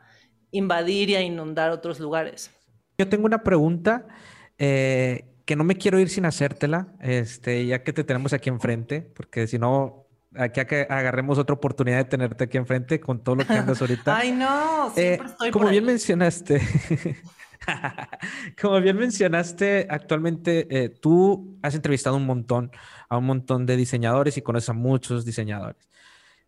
invadir y a inundar otros lugares. Yo tengo una pregunta eh, que no me quiero ir sin hacértela, este, ya que te tenemos aquí enfrente, porque si no, aquí que agarremos otra oportunidad de tenerte aquí enfrente con todo lo que andas [laughs] ahorita. Ay, no, siempre eh, estoy Como bien mencionaste, [laughs] [laughs] Como bien mencionaste, actualmente eh, tú has entrevistado un montón a un montón de diseñadores y conoces a muchos diseñadores.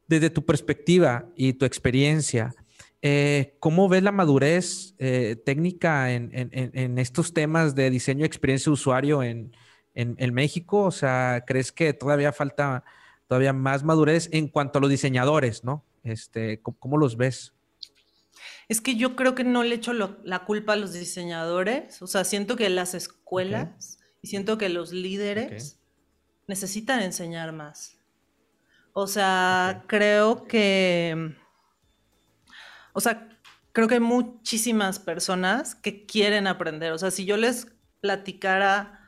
Desde tu perspectiva y tu experiencia, eh, ¿cómo ves la madurez eh, técnica en, estos temas de diseño y experiencia de usuario en, México? O sea, ¿crees que todavía falta todavía más madurez en cuanto a los diseñadores, no? Este, ¿cómo los ves? Es que yo creo que no le echo la culpa a los diseñadores. O sea, siento que las escuelas y siento que los líderes necesitan enseñar más. O sea, creo que. O sea, creo que hay muchísimas personas que quieren aprender. O sea, si yo les platicara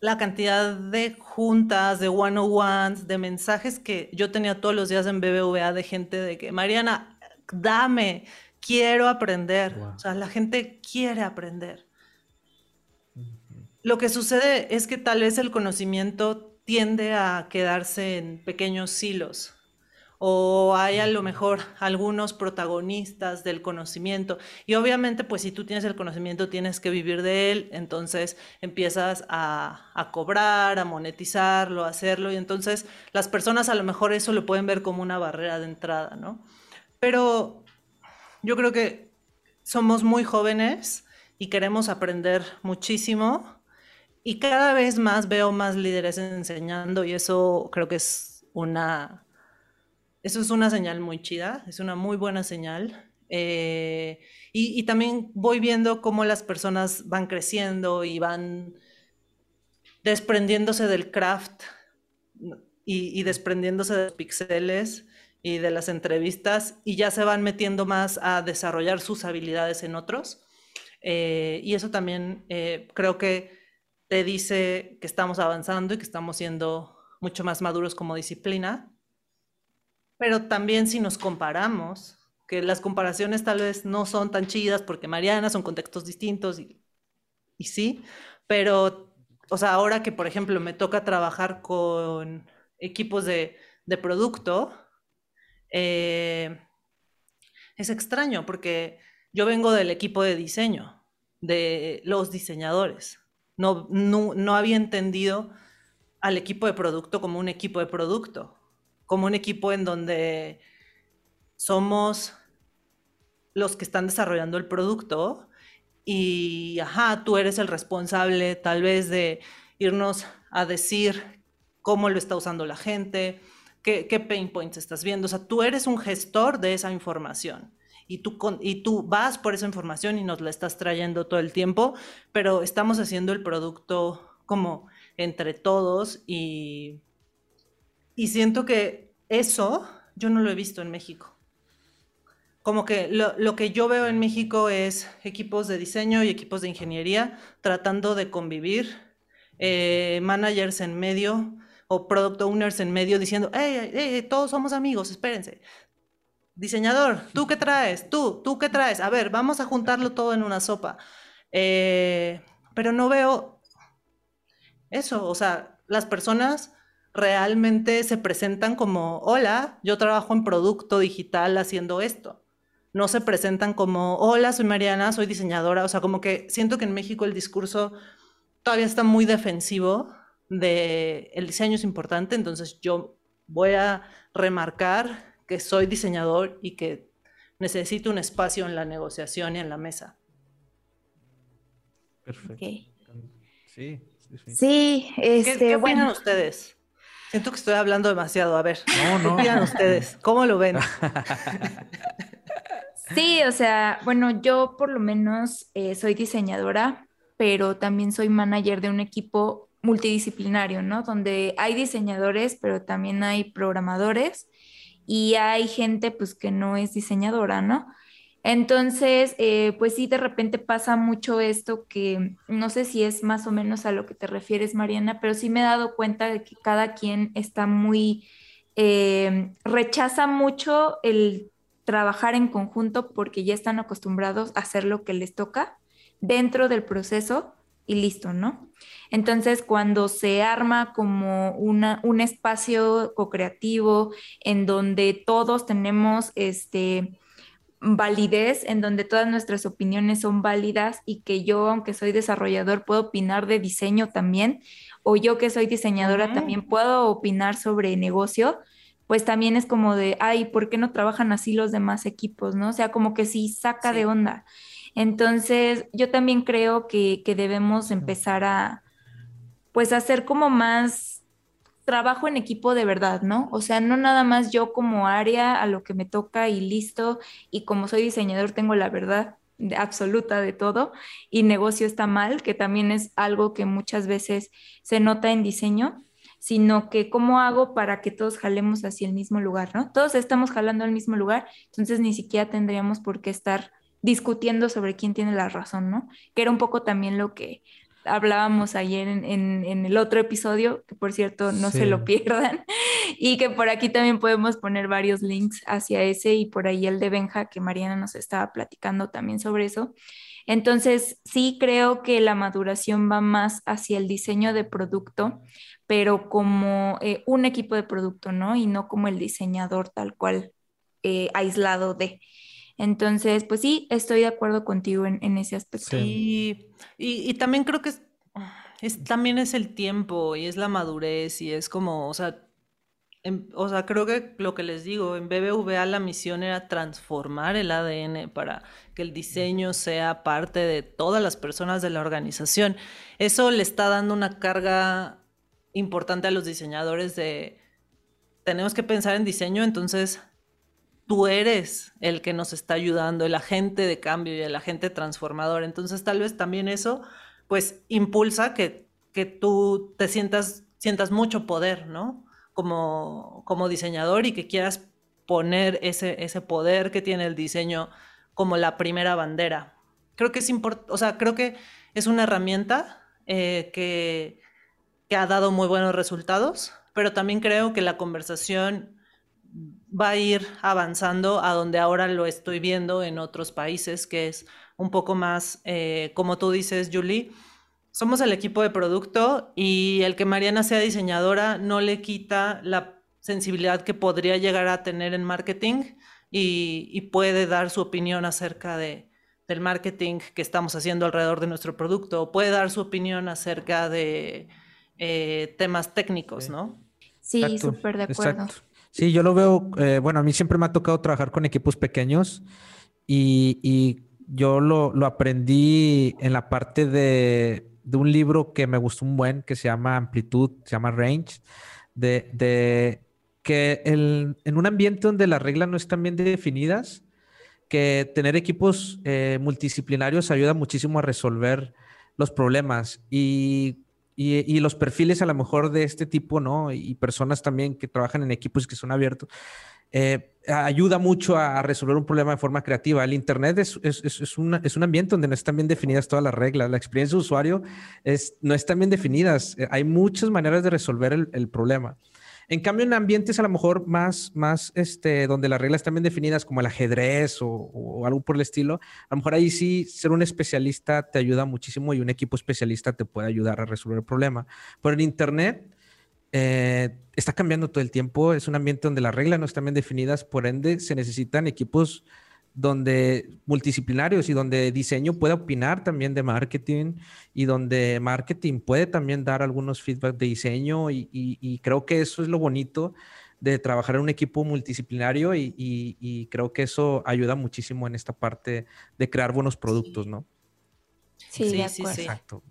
la cantidad de juntas, de one-on-ones, de mensajes que yo tenía todos los días en BBVA de gente de que, Mariana, dame, quiero aprender. O sea, la gente quiere aprender. Lo que sucede es que tal vez el conocimiento tiende a quedarse en pequeños silos o hay a lo mejor algunos protagonistas del conocimiento. Y obviamente, pues si tú tienes el conocimiento, tienes que vivir de él, entonces empiezas a, a, cobrar, a monetizarlo, a hacerlo, y entonces las personas a lo mejor eso lo pueden ver como una barrera de entrada, ¿no? Pero yo creo que somos muy jóvenes y queremos aprender muchísimo y cada vez más veo más líderes enseñando y eso creo que es una, eso es una señal muy chida, es una muy buena señal. Eh, y, también voy viendo cómo las personas van creciendo y van desprendiéndose del craft y, y desprendiéndose de los pixeles y de las entrevistas y ya se van metiendo más a desarrollar sus habilidades en otros. Eh, y eso también eh, creo que te dice que estamos avanzando y que estamos siendo mucho más maduros como disciplina. Pero también si nos comparamos, que las comparaciones tal vez no son tan chidas porque Mariana son contextos distintos y, y sí, pero, o sea, ahora que por ejemplo me toca trabajar con equipos de, de producto, eh, es extraño porque yo vengo del equipo de diseño, de los diseñadores. No, no, había entendido al equipo de producto como un equipo de producto, como un equipo en donde somos los que están desarrollando el producto y, ajá, tú eres el responsable tal vez de irnos a decir cómo lo está usando la gente, qué, qué pain points estás viendo. O sea, tú eres un gestor de esa información y tú, y tú vas por esa información y nos la estás trayendo todo el tiempo, pero estamos haciendo el producto como entre todos y, y siento que eso yo no lo he visto en México. Como que lo, que yo veo en México es equipos de diseño y equipos de ingeniería tratando de convivir, eh, managers en medio o product owners en medio diciendo, hey, hey, todos somos amigos, espérense. Diseñador, ¿tú qué traes? Tú, ¿tú qué traes? A ver, vamos a juntarlo todo en una sopa. Eh, pero no veo eso, o sea, las personas realmente se presentan como, hola, yo trabajo en producto digital haciendo esto. No se presentan como, hola, soy Mariana, soy diseñadora. O sea, como que siento que en México el discurso todavía está muy defensivo de el diseño es importante, entonces yo voy a remarcar que soy diseñador y que necesito un espacio en la negociación y en la mesa. Perfecto. Sí, sí. este, ¿Qué, opinan ustedes? Siento que estoy hablando demasiado. A ver, no, no. ¿qué opinan ustedes? ¿Cómo lo ven? [laughs] sí, o sea, bueno, yo por lo menos eh, soy diseñadora, pero también soy manager de un equipo multidisciplinario, ¿no? Donde hay diseñadores, pero también hay programadores y hay gente pues que no es diseñadora, ¿no? Entonces, eh, pues sí, de repente pasa mucho esto que no sé si es más o menos a lo que te refieres, Mariana, pero sí me he dado cuenta de que cada quien está muy, eh, rechaza mucho el trabajar en conjunto porque ya están acostumbrados a hacer lo que les toca dentro del proceso y listo, ¿no? Entonces, cuando se arma como una, un espacio co-creativo en donde todos tenemos este, validez, en donde todas nuestras opiniones son válidas y que yo, aunque soy desarrollador, puedo opinar de diseño también, o yo que soy diseñadora también puedo opinar sobre negocio, pues también es como de, ay, ¿por qué no trabajan así los demás equipos? ¿No? O sea, como que sí saca de onda. Entonces, yo también creo que, debemos empezar a, pues, hacer como más trabajo en equipo de verdad, ¿no? O sea, no nada más yo como área a lo que me toca y listo, y como soy diseñador tengo la verdad absoluta de todo y negocio está mal, que también es algo que muchas veces se nota en diseño, sino que cómo hago para que todos jalemos hacia el mismo lugar, ¿no? Todos estamos jalando al mismo lugar, entonces ni siquiera tendríamos por qué estar discutiendo sobre quién tiene la razón, ¿no? Que era un poco también lo que hablábamos ayer en, el otro episodio, que por cierto no se lo pierdan, [laughs] y que por aquí también podemos poner varios links hacia ese y por ahí el de Benja, que Mariana nos estaba platicando también sobre eso. Entonces, sí creo que la maduración va más hacia el diseño de producto, pero como eh, un equipo de producto, ¿no? Y no como el diseñador tal cual eh, aislado de. Entonces, pues sí, estoy de acuerdo contigo en, ese aspecto. Sí, y, también creo que es, también es el tiempo y es la madurez y es como, o sea, o sea, creo que lo que les digo, en BBVA la misión era transformar el ADN para que el diseño sea parte de todas las personas de la organización. Eso le está dando una carga importante a los diseñadores de, tenemos que pensar en diseño, entonces tú eres el que nos está ayudando, el agente de cambio y el agente transformador. Entonces tal vez también eso pues impulsa que, que tú te sientas, sientas mucho poder, ¿no? Como, como diseñador y que quieras poner ese, ese poder que tiene el diseño como la primera bandera. Creo que es importante, o sea, creo que es una herramienta eh, que, que ha dado muy buenos resultados, pero también creo que la conversación va a ir avanzando a donde ahora lo estoy viendo en otros países, que es un poco más, eh, como tú dices, Julie, somos el equipo de producto y el que Mariana sea diseñadora no le quita la sensibilidad que podría llegar a tener en marketing y, puede dar su opinión acerca de, del marketing que estamos haciendo alrededor de nuestro producto, o puede dar su opinión acerca de eh, temas técnicos, ¿no? Sí, súper de acuerdo. Sí, yo lo veo, eh, bueno, a mí siempre me ha tocado trabajar con equipos pequeños y, yo lo, aprendí en la parte de, de un libro que me gustó un buen, que se llama Amplitud, se llama Range, de, de que en un ambiente donde las reglas no están bien definidas, que tener equipos eh, multidisciplinarios ayuda muchísimo a resolver los problemas. Y, y, los perfiles a lo mejor de este tipo, ¿no? Y personas también que trabajan en equipos que son abiertos, eh, ayuda mucho a, resolver un problema de forma creativa. El Internet es, es, es, es, un ambiente donde no están bien definidas todas las reglas. La experiencia de usuario no están bien definidas. Eh, hay muchas maneras de resolver el problema. En cambio, en ambientes a lo mejor más, más este, donde las reglas están bien definidas, como el ajedrez o, algo por el estilo, a lo mejor ahí sí ser un especialista te ayuda muchísimo y un equipo especialista te puede ayudar a resolver el problema. Pero en Internet eh, está cambiando todo el tiempo, es un ambiente donde las reglas no están bien definidas, por ende se necesitan equipos donde multidisciplinarios y donde diseño puede opinar también de marketing y donde marketing puede también dar algunos feedback de diseño y, creo que eso es lo bonito de trabajar en un equipo multidisciplinario y, creo que eso ayuda muchísimo en esta parte de crear buenos productos, ¿no? Sí, de acuerdo. Exacto.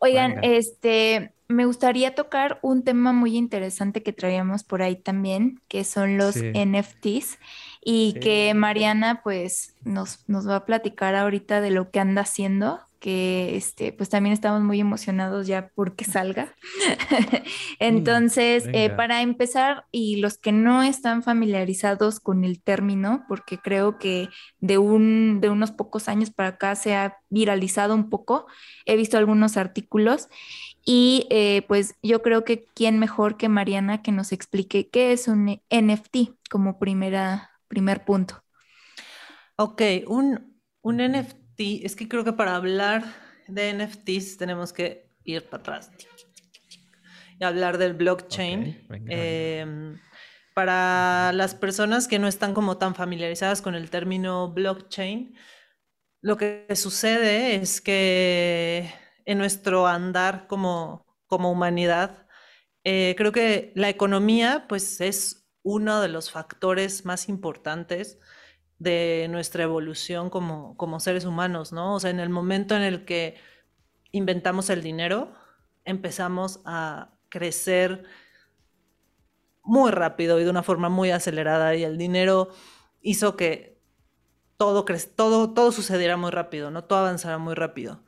Oigan, este, me gustaría tocar un tema muy interesante que traíamos por ahí también, que son los NFTs y que Mariana pues nos, nos va a platicar ahorita de lo que anda haciendo, que este, pues también estamos muy emocionados ya porque salga. [laughs] Entonces, eh, para empezar, y los que no están familiarizados con el término, porque creo que de, un, de unos pocos años para acá se ha viralizado un poco, he visto algunos artículos y eh, pues yo creo que quién mejor que Mariana que nos explique qué es un NFT como primera primer punto. Ok, un, un NFT, es que creo que para hablar de NFTs tenemos que ir para atrás y hablar del blockchain. Em, para las personas que no están como tan familiarizadas con el término blockchain, lo que sucede es que en nuestro andar como, como humanidad, eh, creo que la economía pues es uno de los factores más importantes de nuestra evolución como, como seres humanos, ¿no? O sea, en el momento en el que inventamos el dinero, empezamos a crecer muy rápido y de una forma muy acelerada y el dinero hizo que todo, todo, todo sucediera muy rápido, ¿no? Todo avanzara muy rápido.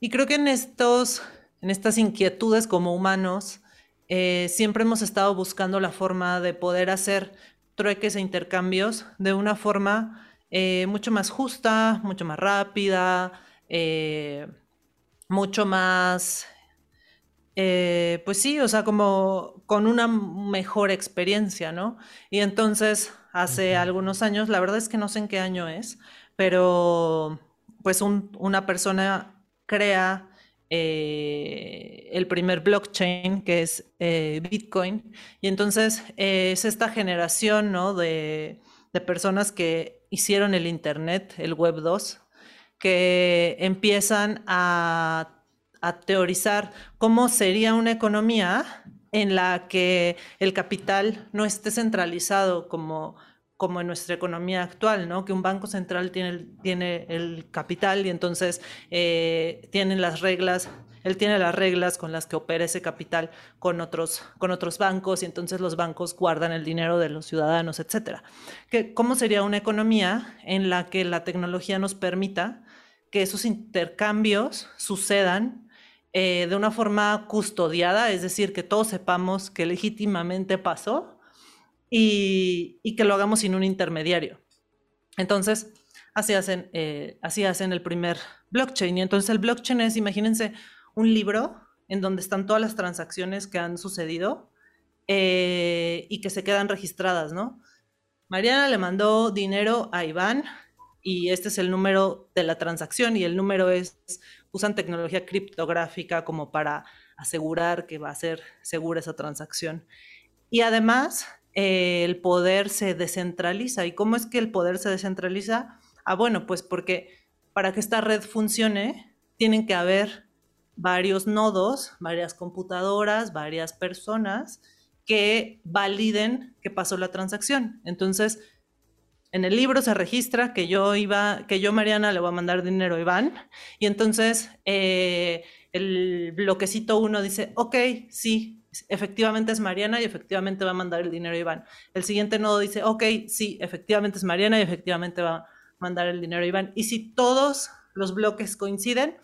Y creo que en, estos, en estas inquietudes como humanos, eh, siempre hemos estado buscando la forma de poder hacer trueques e intercambios de una forma eh, mucho más justa, mucho más rápida, eh, mucho más, pues sí, o sea, como con una mejor experiencia, ¿no? Y entonces, hace algunos años, la verdad es que no sé en qué año es, pero pues una persona crea eh, el primer blockchain, que es eh, Bitcoin. Y entonces eh, es esta generación ¿no? de, personas que hicieron el Internet, el Web 2, que empiezan a, a teorizar cómo sería una economía en la que el capital no esté centralizado como como en nuestra economía actual, ¿no? Que un banco central tiene el, capital y entonces eh, tienen las reglas, él tiene las reglas con las que opera ese capital con otros, con otros bancos y entonces los bancos guardan el dinero de los ciudadanos, etcétera. ¿Cómo sería una economía en la que la tecnología nos permita que esos intercambios sucedan eh, de una forma custodiada, es decir, que todos sepamos que legítimamente pasó y, que lo hagamos sin un intermediario. Entonces, así hacen, eh, así hacen el primer blockchain. Y entonces el blockchain es, imagínense, un libro en donde están todas las transacciones que han sucedido eh, y que se quedan registradas, ¿no? Mariana le mandó dinero a Iván y este es el número de la transacción y el número es, usan tecnología criptográfica como para asegurar que va a ser segura esa transacción. Y además el poder se descentraliza. ¿Y cómo es que el poder se descentraliza? Ah, bueno, pues porque para que esta red funcione, tienen que haber varios nodos, varias computadoras, varias personas que validen que pasó la transacción. Entonces, en el libro se registra que yo iba, que yo, Mariana, le voy a mandar dinero a Iván, y entonces eh, el bloquecito 1 dice, ok, sí, efectivamente es Mariana y efectivamente va a mandar el dinero a Iván. El siguiente nodo dice, ok, sí, efectivamente es Mariana y efectivamente va a mandar el dinero a Iván. Y si todos los bloques coinciden,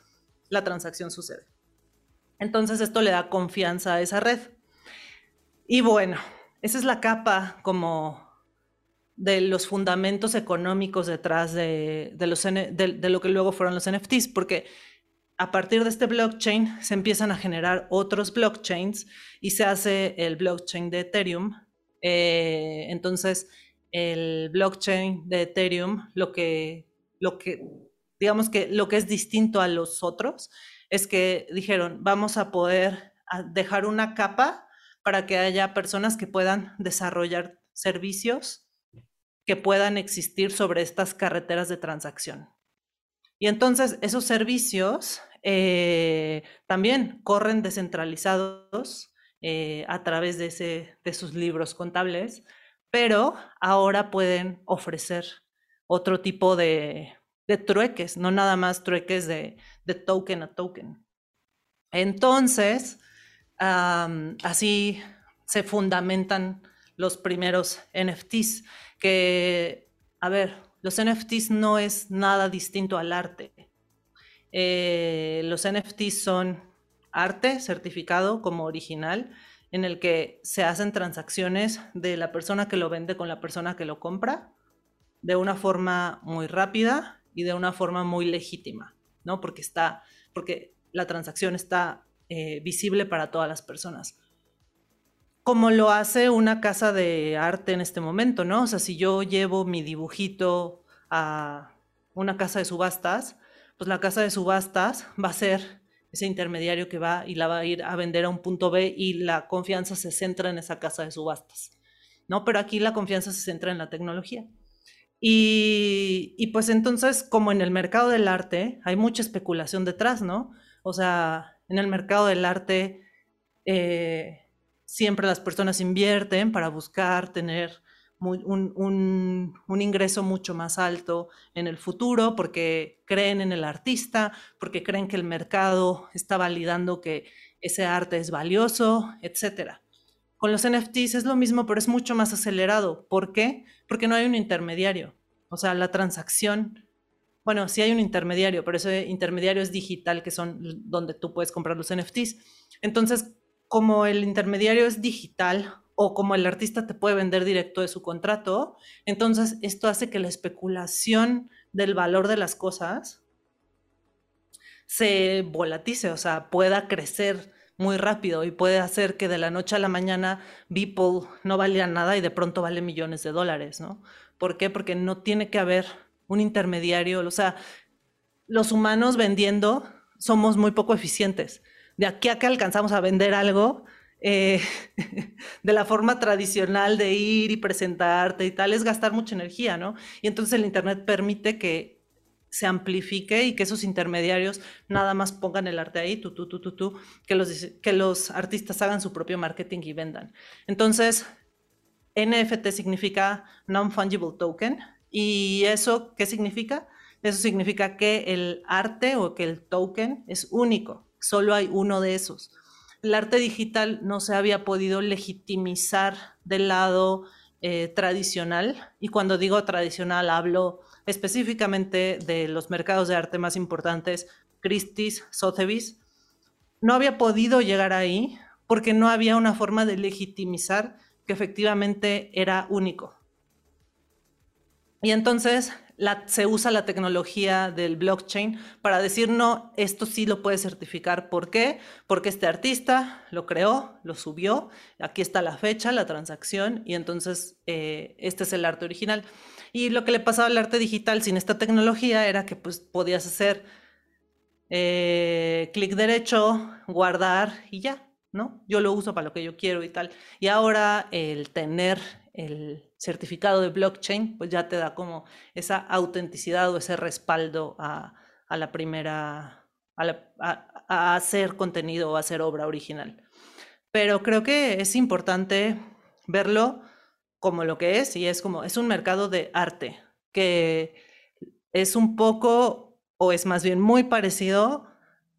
la transacción sucede. Entonces esto le da confianza a esa red. Y bueno, esa es la capa como de los fundamentos económicos detrás de, los, de, lo que luego fueron los NFTs, porque a partir de este blockchain se empiezan a generar otros blockchains y se hace el blockchain de Ethereum. Eh, entonces, el blockchain de Ethereum, lo que, lo que, digamos que lo que es distinto a los otros, es que dijeron, vamos a poder dejar una capa para que haya personas que puedan desarrollar servicios que puedan existir sobre estas carreteras de transacción. Y entonces esos servicios eh, también corren descentralizados eh, a través de, ese, de sus libros contables, pero ahora pueden ofrecer otro tipo de, trueques, no nada más trueques de, token a token. Entonces, así se fundamentan los primeros NFTs que, a ver, los NFTs no es nada distinto al arte. Eh, los NFTs son arte certificado como original, en el que se hacen transacciones de la persona que lo vende con la persona que lo compra de una forma muy rápida y de una forma muy legítima, ¿no? Porque está, porque la transacción está eh, visible para todas las personas como lo hace una casa de arte en este momento, ¿no? O sea, si yo llevo mi dibujito a una casa de subastas, pues la casa de subastas va a ser ese intermediario que va y la va a ir a vender a un punto B y la confianza se centra en esa casa de subastas, ¿no? Pero aquí la confianza se centra en la tecnología. Y, y pues entonces, como en el mercado del arte, hay mucha especulación detrás, ¿no? O sea, en el mercado del arte... Eh, siempre las personas invierten para buscar tener un, ingreso mucho más alto en el futuro porque creen en el artista, porque creen que el mercado está validando que ese arte es valioso, etc. Con los NFTs es lo mismo, pero es mucho más acelerado. ¿Por qué? Porque no hay un intermediario. O sea, la transacción, bueno, sí hay un intermediario, pero ese intermediario es digital, que son donde tú puedes comprar los NFTs. Entonces, como el intermediario es digital o como el artista te puede vender directo de su contrato, entonces esto hace que la especulación del valor de las cosas se volatice, o sea, pueda crecer muy rápido y puede hacer que de la noche a la mañana Beeple no valga nada y de pronto vale millones de dólares, ¿no? ¿Por qué? Porque no tiene que haber un intermediario, o sea, los humanos vendiendo somos muy poco eficientes de aquí a que alcanzamos a vender algo, eh, [laughs] de la forma tradicional de ir y presentarte y tal, es gastar mucha energía, ¿no? Y entonces el Internet permite que se amplifique y que esos intermediarios nada más pongan el arte ahí, tú, tú, tú, tú, tú, que los, que los artistas hagan su propio marketing y vendan. Entonces, NFT significa Non-Fungible Token. ¿Y eso qué significa? Eso significa que el arte o que el token es único solo hay uno de esos. El arte digital no se había podido legitimizar del lado eh, tradicional, y cuando digo tradicional hablo específicamente de los mercados de arte más importantes, Christie's, Sotheby's, no había podido llegar ahí porque no había una forma de legitimizar que efectivamente era único. Y entonces se usa la tecnología del blockchain para decir, no, esto sí lo puede certificar. ¿Por qué? Porque este artista lo creó, lo subió, aquí está la fecha, la transacción, y entonces eh, este es el arte original. Y lo que le pasaba al arte digital sin esta tecnología era que pues, podías hacer eh, clic derecho, guardar y ya, ¿no? Yo lo uso para lo que yo quiero y tal. Y ahora el tener el certificado de blockchain, pues ya te da como esa autenticidad o ese respaldo a, la primera, a, hacer contenido o hacer obra original. Pero creo que es importante verlo como lo que es y es como, es un mercado de arte que es un poco o es más bien muy parecido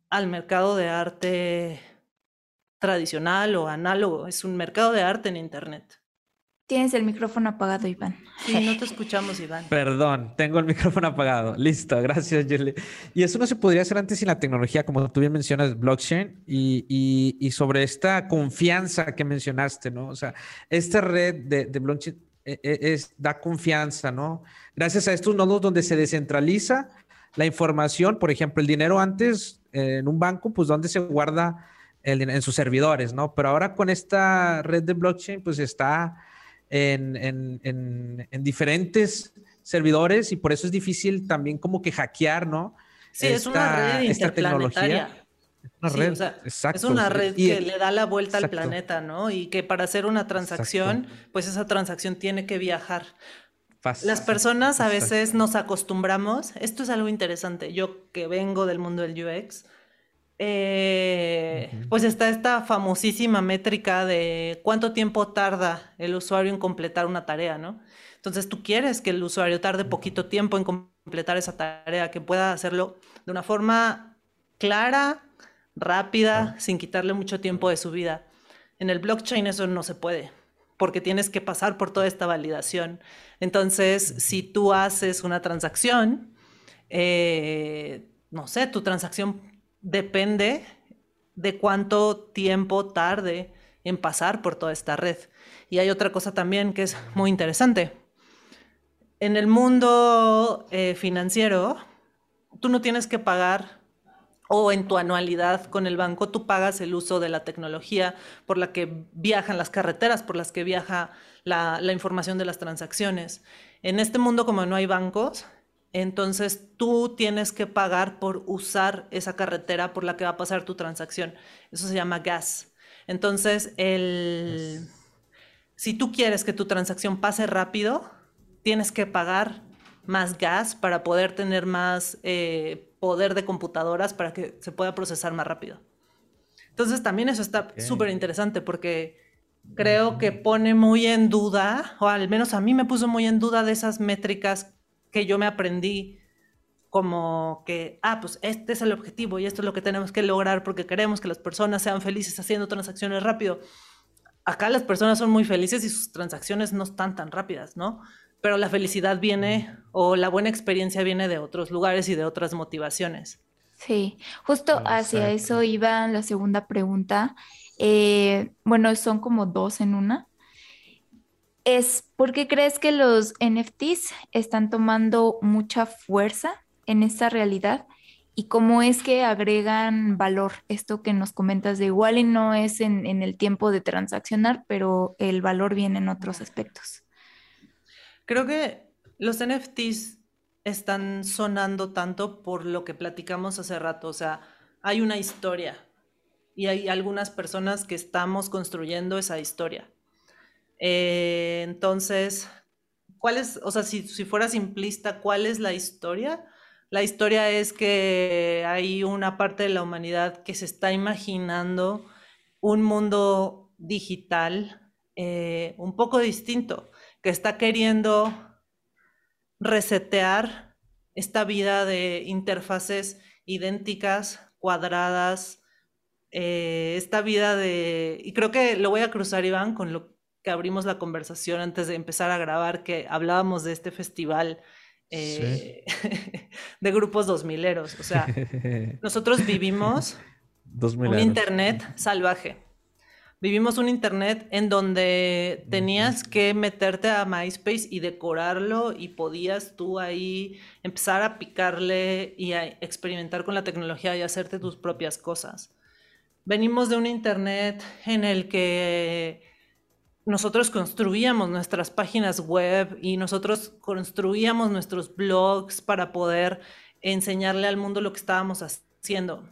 al mercado de arte tradicional o análogo, es un mercado de arte en Internet. Tienes el micrófono apagado, Iván. Sí, no te escuchamos, Iván. Perdón, tengo el micrófono apagado. Listo, gracias, Julie. Y eso no se podría hacer antes sin la tecnología, como tú bien mencionas, blockchain, y, sobre esta confianza que mencionaste, ¿no? O sea, esta red de, blockchain eh, eh, es, da confianza, ¿no? Gracias a estos nodos donde se descentraliza la información, por ejemplo, el dinero antes en un banco, pues donde se guarda el, en sus servidores, ¿no? Pero ahora con esta red de blockchain, pues está en, diferentes servidores y por eso es difícil también como que hackear, ¿no? Sí, es una red esta tecnología. Una red, Es una red que le da la vuelta al planeta, ¿no? Y que para hacer una transacción, pues esa transacción tiene que viajar. Las personas a veces nos acostumbramos, esto es algo interesante, yo que vengo del mundo del UX, eh, pues está esta famosísima métrica de cuánto tiempo tarda el usuario en completar una tarea, ¿no? Entonces tú quieres que el usuario tarde poquito tiempo en completar esa tarea, que pueda hacerlo de una forma clara, rápida, sin quitarle mucho tiempo de su vida. En el blockchain eso no se puede, porque tienes que pasar por toda esta validación. Entonces, si tú haces una transacción, eh, no sé, tu transacción depende de cuánto tiempo tarde en pasar por toda esta red. Y hay otra cosa también que es muy interesante. En el mundo eh, financiero, tú no tienes que pagar o en tu anualidad con el banco, tú pagas el uso de la tecnología por la que viajan las carreteras, por las que viaja la, la información de las transacciones. En este mundo, como no hay bancos, entonces tú tienes que pagar por usar esa carretera por la que va a pasar tu transacción. Eso se llama gas. Entonces, el, si tú quieres que tu transacción pase rápido, tienes que pagar más gas para poder tener más eh, poder de computadoras para que se pueda procesar más rápido. Entonces también eso está súper interesante porque creo que pone muy en duda, o al menos a mí me puso muy en duda de esas métricas que yo me aprendí como que, ah, pues este es el objetivo y esto es lo que tenemos que lograr porque queremos que las personas sean felices haciendo transacciones rápido. Acá las personas son muy felices y sus transacciones no están tan rápidas, ¿no? Pero la felicidad viene o la buena experiencia viene de otros lugares y de otras motivaciones. Sí, justo hacia eso iba la segunda pregunta. Eh, bueno, son como dos en una es ¿por qué crees que los NFTs están tomando mucha fuerza en esta realidad y cómo es que agregan valor. Esto que nos comentas de igual y no es en, el tiempo de transaccionar, pero el valor viene en otros aspectos. Creo que los NFTs están sonando tanto por lo que platicamos hace rato. O sea, hay una historia y hay algunas personas que estamos construyendo esa historia. Eh, entonces, ¿cuál es, o sea, si, si fuera simplista, ¿cuál es la historia? La historia es que hay una parte de la humanidad que se está imaginando un mundo digital eh, un poco distinto, que está queriendo resetear esta vida de interfaces idénticas, cuadradas, eh, esta vida de... Y creo que lo voy a cruzar, Iván, con lo que abrimos la conversación antes de empezar a grabar, que hablábamos de este festival eh, [laughs] de grupos dos mileros. O sea, [laughs] nosotros vivimos un Internet salvaje. Vivimos un Internet en donde tenías que meterte a MySpace y decorarlo y podías tú ahí empezar a picarle y a experimentar con la tecnología y hacerte tus propias cosas. Venimos de un Internet en el que nosotros construíamos nuestras páginas web y nosotros construíamos nuestros blogs para poder enseñarle al mundo lo que estábamos haciendo.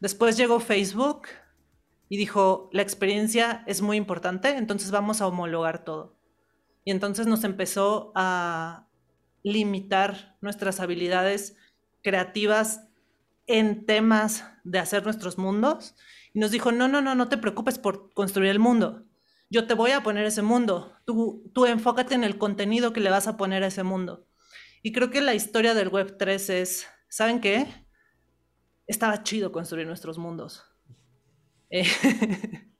Después llegó Facebook y dijo, la experiencia es muy importante, entonces vamos a homologar todo. Y entonces nos empezó a limitar nuestras habilidades creativas en temas de hacer nuestros mundos. Y nos dijo, no, no, no, no te preocupes por construir el mundo yo te voy a poner ese mundo. Tú, tú enfócate en el contenido que le vas a poner a ese mundo. Y creo que la historia del Web 3 es, ¿saben qué? estaba chido construir nuestros mundos. Eh, [laughs]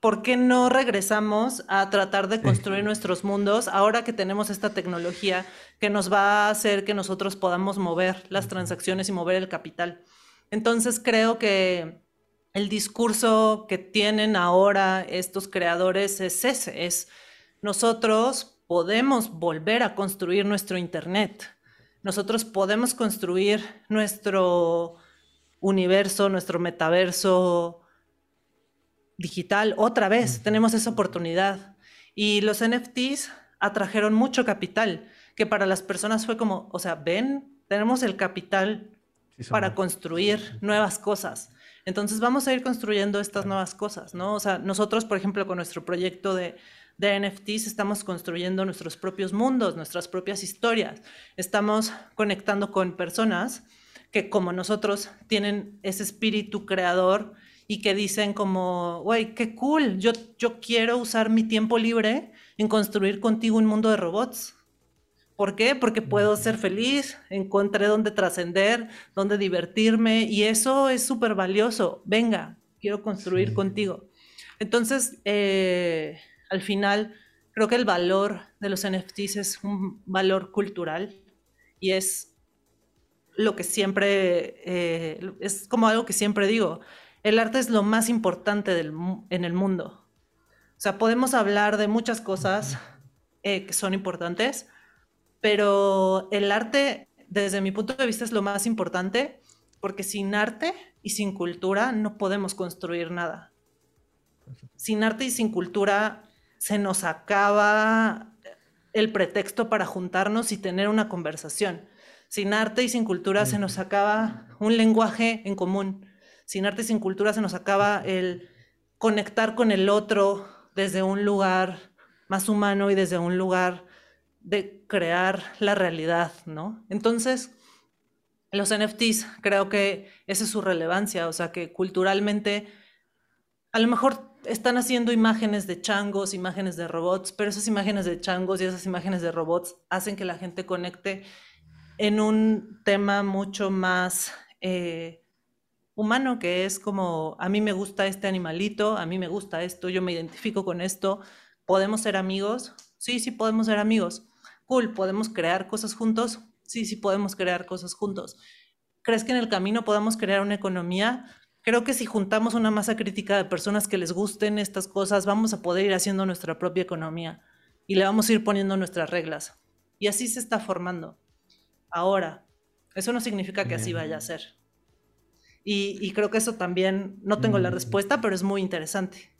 ¿Por qué no regresamos a tratar de construir nuestros mundos ahora que tenemos esta tecnología que nos va a hacer que nosotros podamos mover las transacciones y mover el capital? Entonces creo que el discurso que tienen ahora estos creadores es ese, es nosotros podemos volver a construir nuestro Internet, nosotros podemos construir nuestro universo, nuestro metaverso digital otra vez, tenemos esa oportunidad. Y los NFTs atrajeron mucho capital, que para las personas fue como, o sea, ven, tenemos el capital para construir nuevas cosas. Entonces vamos a ir construyendo estas nuevas cosas, ¿no? O sea, nosotros, por ejemplo, con nuestro proyecto de, de NFTs estamos construyendo nuestros propios mundos, nuestras propias historias. Estamos conectando con personas que como nosotros tienen ese espíritu creador y que dicen como, güey, qué cool, yo, yo quiero usar mi tiempo libre en construir contigo un mundo de robots. ¿Por qué? Porque puedo ser feliz, encontré dónde trascender, dónde divertirme y eso es súper valioso. Venga, quiero construir contigo. Entonces, eh, al final, creo que el valor de los NFTs es un valor cultural y es lo que siempre, eh, es como algo que siempre digo, el arte es lo más importante en el mundo. O sea, podemos hablar de muchas cosas eh, que son importantes, pero el arte, desde mi punto de vista, es lo más importante porque sin arte y sin cultura no podemos construir nada. Sin arte y sin cultura se nos acaba el pretexto para juntarnos y tener una conversación. Sin arte y sin cultura se nos acaba un lenguaje en común. Sin arte y sin cultura se nos acaba el conectar con el otro desde un lugar más humano y desde un lugar de crear la realidad, ¿no? Entonces, los NFTs creo que esa es su relevancia, o sea que culturalmente a lo mejor están haciendo imágenes de changos, imágenes de robots, pero esas imágenes de changos y esas imágenes de robots hacen que la gente conecte en un tema mucho más eh, humano, que es como, a mí me gusta este animalito, a mí me gusta esto, yo me identifico con esto, ¿podemos ser amigos? Sí, sí podemos ser amigos. Cool, ¿podemos crear cosas juntos? Sí, sí podemos crear cosas juntos. ¿Crees que en el camino podamos crear una economía? Creo que si juntamos una masa crítica de personas que les gusten estas cosas, vamos a poder ir haciendo nuestra propia economía y le vamos a ir poniendo nuestras reglas. Y así se está formando. Ahora, eso no significa que así vaya a ser. Y, creo que eso también, no tengo la mm. respuesta, pero es muy interesante.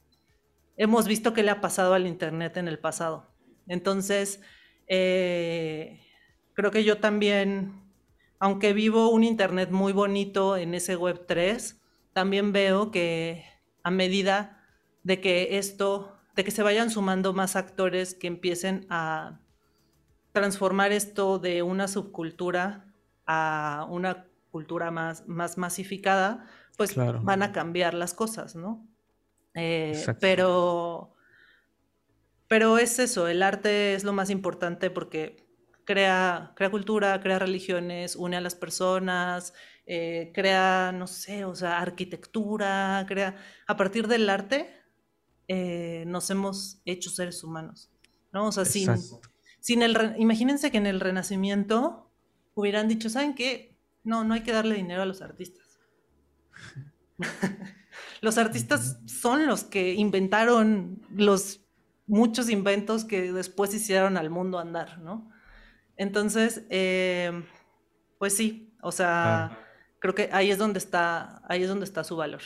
Hemos visto qué le ha pasado al Internet en el pasado. Entonces, eh, creo que yo también, aunque vivo un Internet muy bonito en ese Web 3, también veo que a medida de que esto, de que se vayan sumando más actores que empiecen a transformar esto de una subcultura a una cultura más, más masificada, pues van a cambiar las cosas, ¿no? Eh, pero, pero es eso, el arte es lo más importante porque crea, crea cultura, crea religiones, une a las personas, eh, crea, no sé, o sea, arquitectura, crea, a partir del arte eh, nos hemos hecho seres humanos, ¿no? O sea, sin, sin el, imagínense que en el Renacimiento hubieran dicho, ¿saben qué? No, no hay que darle dinero a los artistas. [laughs] los artistas son los que inventaron los muchos inventos que después hicieron al mundo andar, ¿no? Entonces, eh, pues sí, o sea, creo que ahí es donde está, ahí es donde está su valor.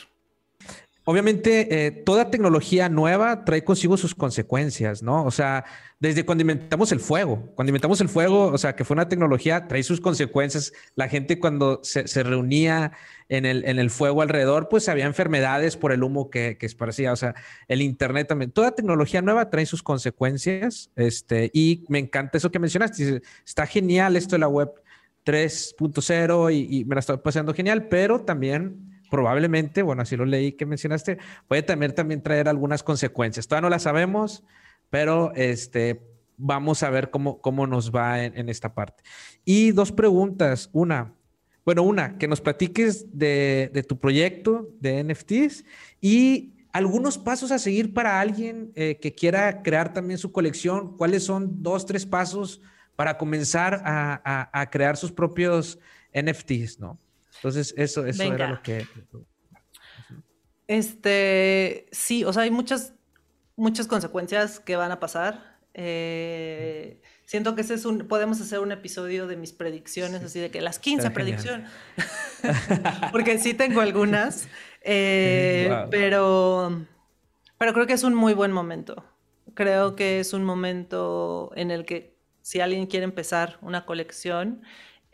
Obviamente, eh, toda tecnología nueva trae consigo sus consecuencias, ¿no? O sea, desde cuando inventamos el fuego, cuando inventamos el fuego, o sea, que fue una tecnología, trae sus consecuencias. La gente cuando se, reunía en el, en el, fuego alrededor, pues había enfermedades por el humo que, que esparcía. O sea, el Internet también. Toda tecnología nueva trae sus consecuencias. Este, y me encanta eso que mencionaste. Está genial esto de la web 3.0 y, y me la estoy pasando genial, pero también probablemente, bueno, así lo leí que mencionaste, puede también, también traer algunas consecuencias. Todavía no las sabemos, pero este, vamos a ver cómo, cómo nos va en, esta parte. Y dos preguntas. Una, bueno, una, que nos platiques de, tu proyecto de NFTs y algunos pasos a seguir para alguien eh, que quiera crear también su colección. ¿Cuáles son dos, tres pasos para comenzar a, crear sus propios NFTs, no? Entonces, eso, eso era lo que... Este, sí, o sea, hay muchas, muchas consecuencias que van a pasar. Eh, siento que ese es un, podemos hacer un episodio de mis predicciones, así de que las 15 predicciones, [laughs] porque sí tengo algunas, eh, pero, pero creo que es un muy buen momento. Creo que es un momento en el que si alguien quiere empezar una colección,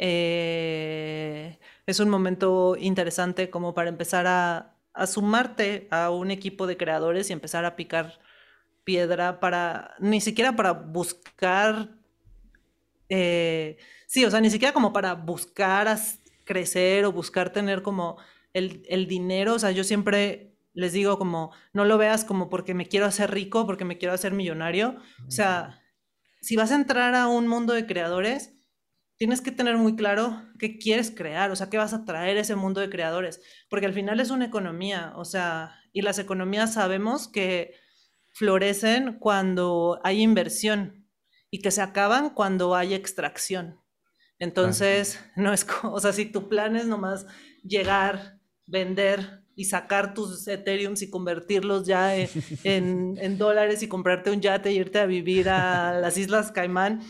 eh, es un momento interesante como para empezar a, a sumarte a un equipo de creadores y empezar a picar piedra para, ni siquiera para buscar, eh, sí, o sea, ni siquiera como para buscar crecer o buscar tener como el, el, dinero, o sea, yo siempre les digo como, no lo veas como porque me quiero hacer rico, porque me quiero hacer millonario, o sea, si vas a entrar a un mundo de creadores, tienes que tener muy claro qué quieres crear, o sea, qué vas a traer a ese mundo de creadores, porque al final es una economía, o sea, y las economías sabemos que florecen cuando hay inversión y que se acaban cuando hay extracción. Entonces, no es, o sea, si tu plan es nomás llegar, vender y sacar tus Ethereums y convertirlos ya [laughs] en, en, dólares y comprarte un yate e irte a vivir a las Islas Caimán,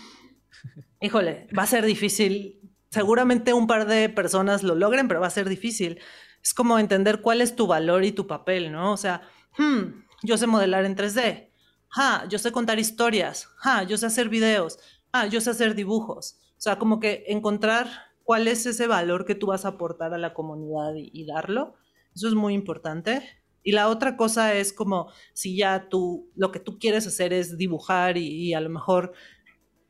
híjole, va a ser difícil. Seguramente un par de personas lo logren, pero va a ser difícil. Es como entender cuál es tu valor y tu papel, ¿no? O sea, hmm, yo sé modelar en 3D. Ja, yo sé contar historias. Ja, yo sé hacer videos. Ah, yo sé hacer dibujos. O sea, como que encontrar cuál es ese valor que tú vas a aportar a la comunidad y, darlo. Eso es muy importante. Y la otra cosa es como si ya tú, lo que tú quieres hacer es dibujar y, a lo mejor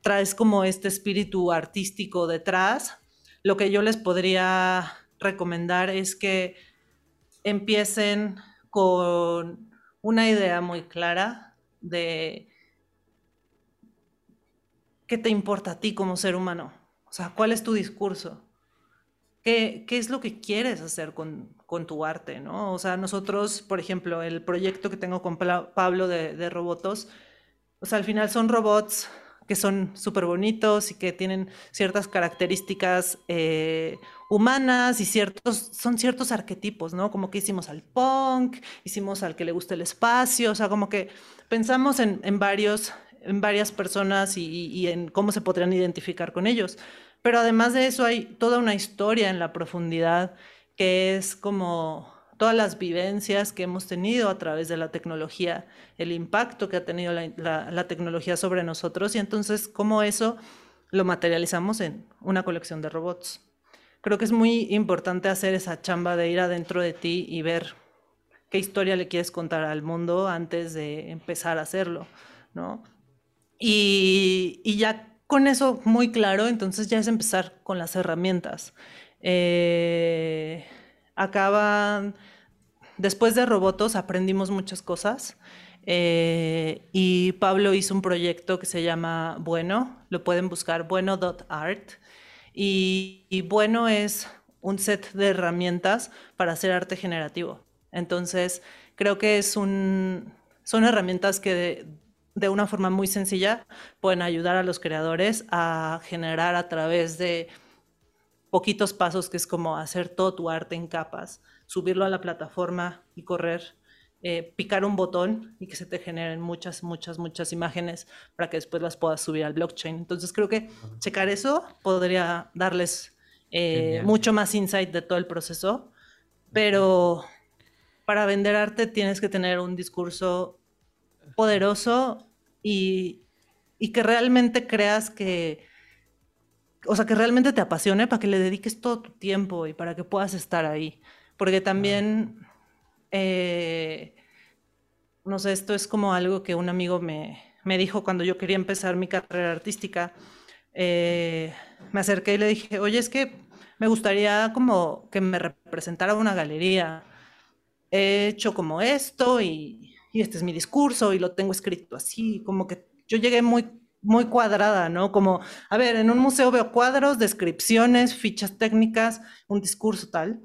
traes como este espíritu artístico detrás, lo que yo les podría recomendar es que empiecen con una idea muy clara de qué te importa a ti como ser humano. O sea, ¿cuál es tu discurso? ¿Qué, qué es lo que quieres hacer con, con, tu arte? ¿no? O sea, nosotros, por ejemplo, el proyecto que tengo con Pablo de, de Robotos, o sea, al final son robots que son súper bonitos y que tienen ciertas características eh, humanas y ciertos, son ciertos arquetipos, ¿no? Como que hicimos al punk, hicimos al que le gusta el espacio, o sea, como que pensamos en, varios, en varias personas y, y, en cómo se podrían identificar con ellos. Pero además de eso hay toda una historia en la profundidad que es como todas las vivencias que hemos tenido a través de la tecnología, el impacto que ha tenido la, tecnología sobre nosotros y entonces cómo eso lo materializamos en una colección de robots. Creo que es muy importante hacer esa chamba de ir adentro de ti y ver qué historia le quieres contar al mundo antes de empezar a hacerlo, ¿no? Y, ya con eso muy claro, entonces ya es empezar con las herramientas. Eh, acaban después de Robotos aprendimos muchas cosas eh, y Pablo hizo un proyecto que se llama Bueno, lo pueden buscar, bueno.art. Y, y Bueno es un set de herramientas para hacer arte generativo. Entonces, creo que es un, son herramientas que de, una forma muy sencilla pueden ayudar a los creadores a generar a través de poquitos pasos, que es como hacer todo tu arte en capas, subirlo a la plataforma y correr, eh, picar un botón y que se te generen muchas, muchas, muchas imágenes para que después las puedas subir al blockchain. Entonces creo que checar eso podría darles eh, mucho más insight de todo el proceso, pero para vender arte tienes que tener un discurso poderoso y, y que realmente creas que o sea, que realmente te apasione para que le dediques todo tu tiempo y para que puedas estar ahí. Porque también, eh, no sé, esto es como algo que un amigo me, me dijo cuando yo quería empezar mi carrera artística. Eh, me acerqué y le dije, oye, es que me gustaría como que me representara una galería. He hecho como esto y, y este es mi discurso y lo tengo escrito así, como que yo llegué muy muy cuadrada, ¿no? Como, a ver, en un museo veo cuadros, descripciones, fichas técnicas, un discurso tal.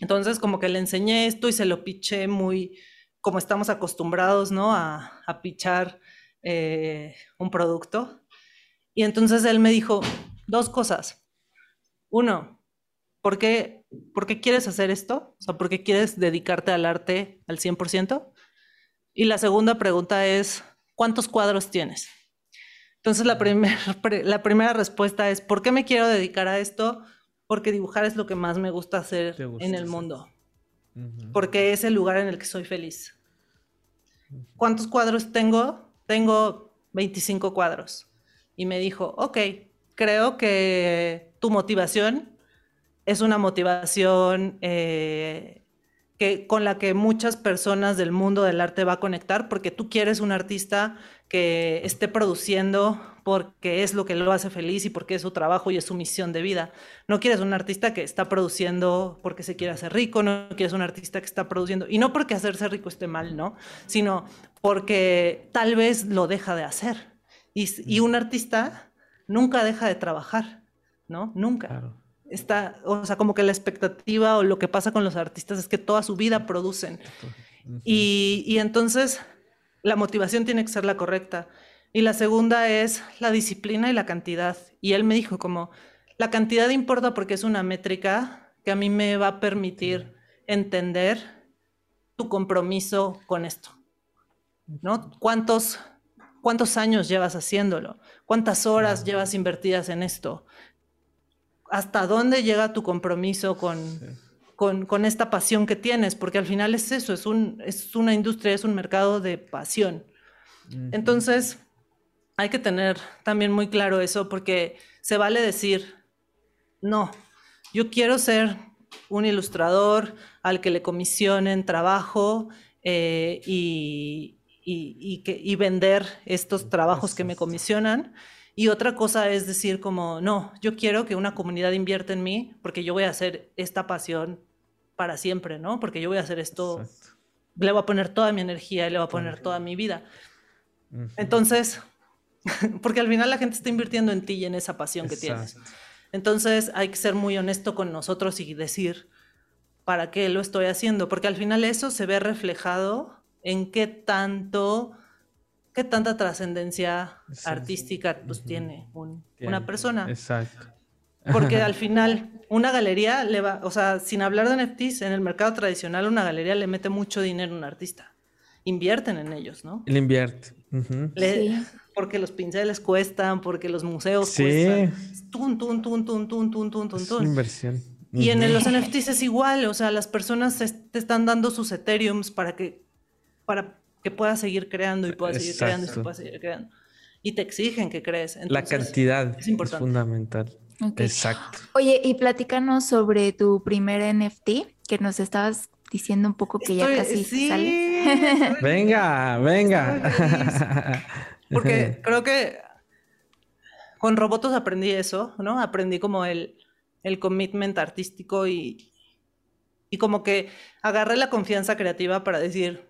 Entonces, como que le enseñé esto y se lo piché muy, como estamos acostumbrados, ¿no? A, pichar eh, un producto. Y entonces él me dijo dos cosas. Uno, ¿por qué, ¿por qué quieres hacer esto? O sea, ¿por qué quieres dedicarte al arte al 100%? Y la segunda pregunta es, ¿cuántos cuadros tienes? Entonces la, [laughs] la primera respuesta es, ¿por qué me quiero dedicar a esto? Porque dibujar es lo que más me gusta hacer en el mundo. Porque es el lugar en el que soy feliz. ¿Cuántos cuadros tengo? Tengo 25 cuadros. Y me dijo, ok, creo que tu motivación es una motivación eh, que, con la que muchas personas del mundo del arte va a conectar, porque tú quieres un artista que esté produciendo porque es lo que lo hace feliz y porque es su trabajo y es su misión de vida. No quieres un artista que está produciendo porque se quiere hacer rico, no quieres un artista que está produciendo, y no porque hacerse rico esté mal, ¿no? Sino porque tal vez lo deja de hacer. Y, y un artista nunca deja de trabajar, ¿no? Nunca. Claro está, o sea, como que la expectativa o lo que pasa con los artistas es que toda su vida producen. Y, y, entonces la motivación tiene que ser la correcta. Y la segunda es la disciplina y la cantidad. Y él me dijo como, la cantidad importa porque es una métrica que a mí me va a permitir entender tu compromiso con esto. ¿No? ¿Cuántos, cuántos años llevas haciéndolo? ¿Cuántas horas llevas invertidas en esto? Hasta dónde llega tu compromiso con, con, esta pasión que tienes, porque al final es eso, es, un, es una industria, es un mercado de pasión. Entonces, hay que tener también muy claro eso, porque se vale decir, no, yo quiero ser un ilustrador al que le comisionen trabajo eh, y, y, vender estos trabajos que me comisionan. Y otra cosa es decir como, no, yo quiero que una comunidad invierta en mí porque yo voy a hacer esta pasión para siempre, ¿no? Porque yo voy a hacer esto, le voy a poner toda mi energía y le voy a poner toda mi vida. Entonces, [laughs] porque al final la gente está invirtiendo en ti y en esa pasión que tienes. Entonces hay que ser muy honesto con nosotros y decir, ¿para qué lo estoy haciendo? Porque al final eso se ve reflejado en qué tanto qué tanta trascendencia artística pues, tiene una persona. Exacto. Porque al [laughs] final, una galería le va, o sea, sin hablar de NFTs, en el mercado tradicional, una galería le mete mucho dinero a un artista. Invierten en ellos, ¿no? Le invierte. Porque los pinceles cuestan, porque los museos sí. cuestan. Tun, tun, tun, tun, tun, tun, tun, tun, Inversión. Y en los NFTs es igual, o sea, las personas te están dando sus Ethereums para que, para que puedas seguir creando y puedas seguir creando y puedas seguir creando. Y te exigen que crees. la cantidad es, fundamental. Exacto. Oye, y platícanos sobre tu primer NFT, que nos estabas diciendo un poco que ya casi sale. [laughs] venga, venga. Porque [laughs] creo que con Robotos aprendí eso, ¿no? Aprendí como el, el commitment artístico y, y como que agarré la confianza creativa para decir,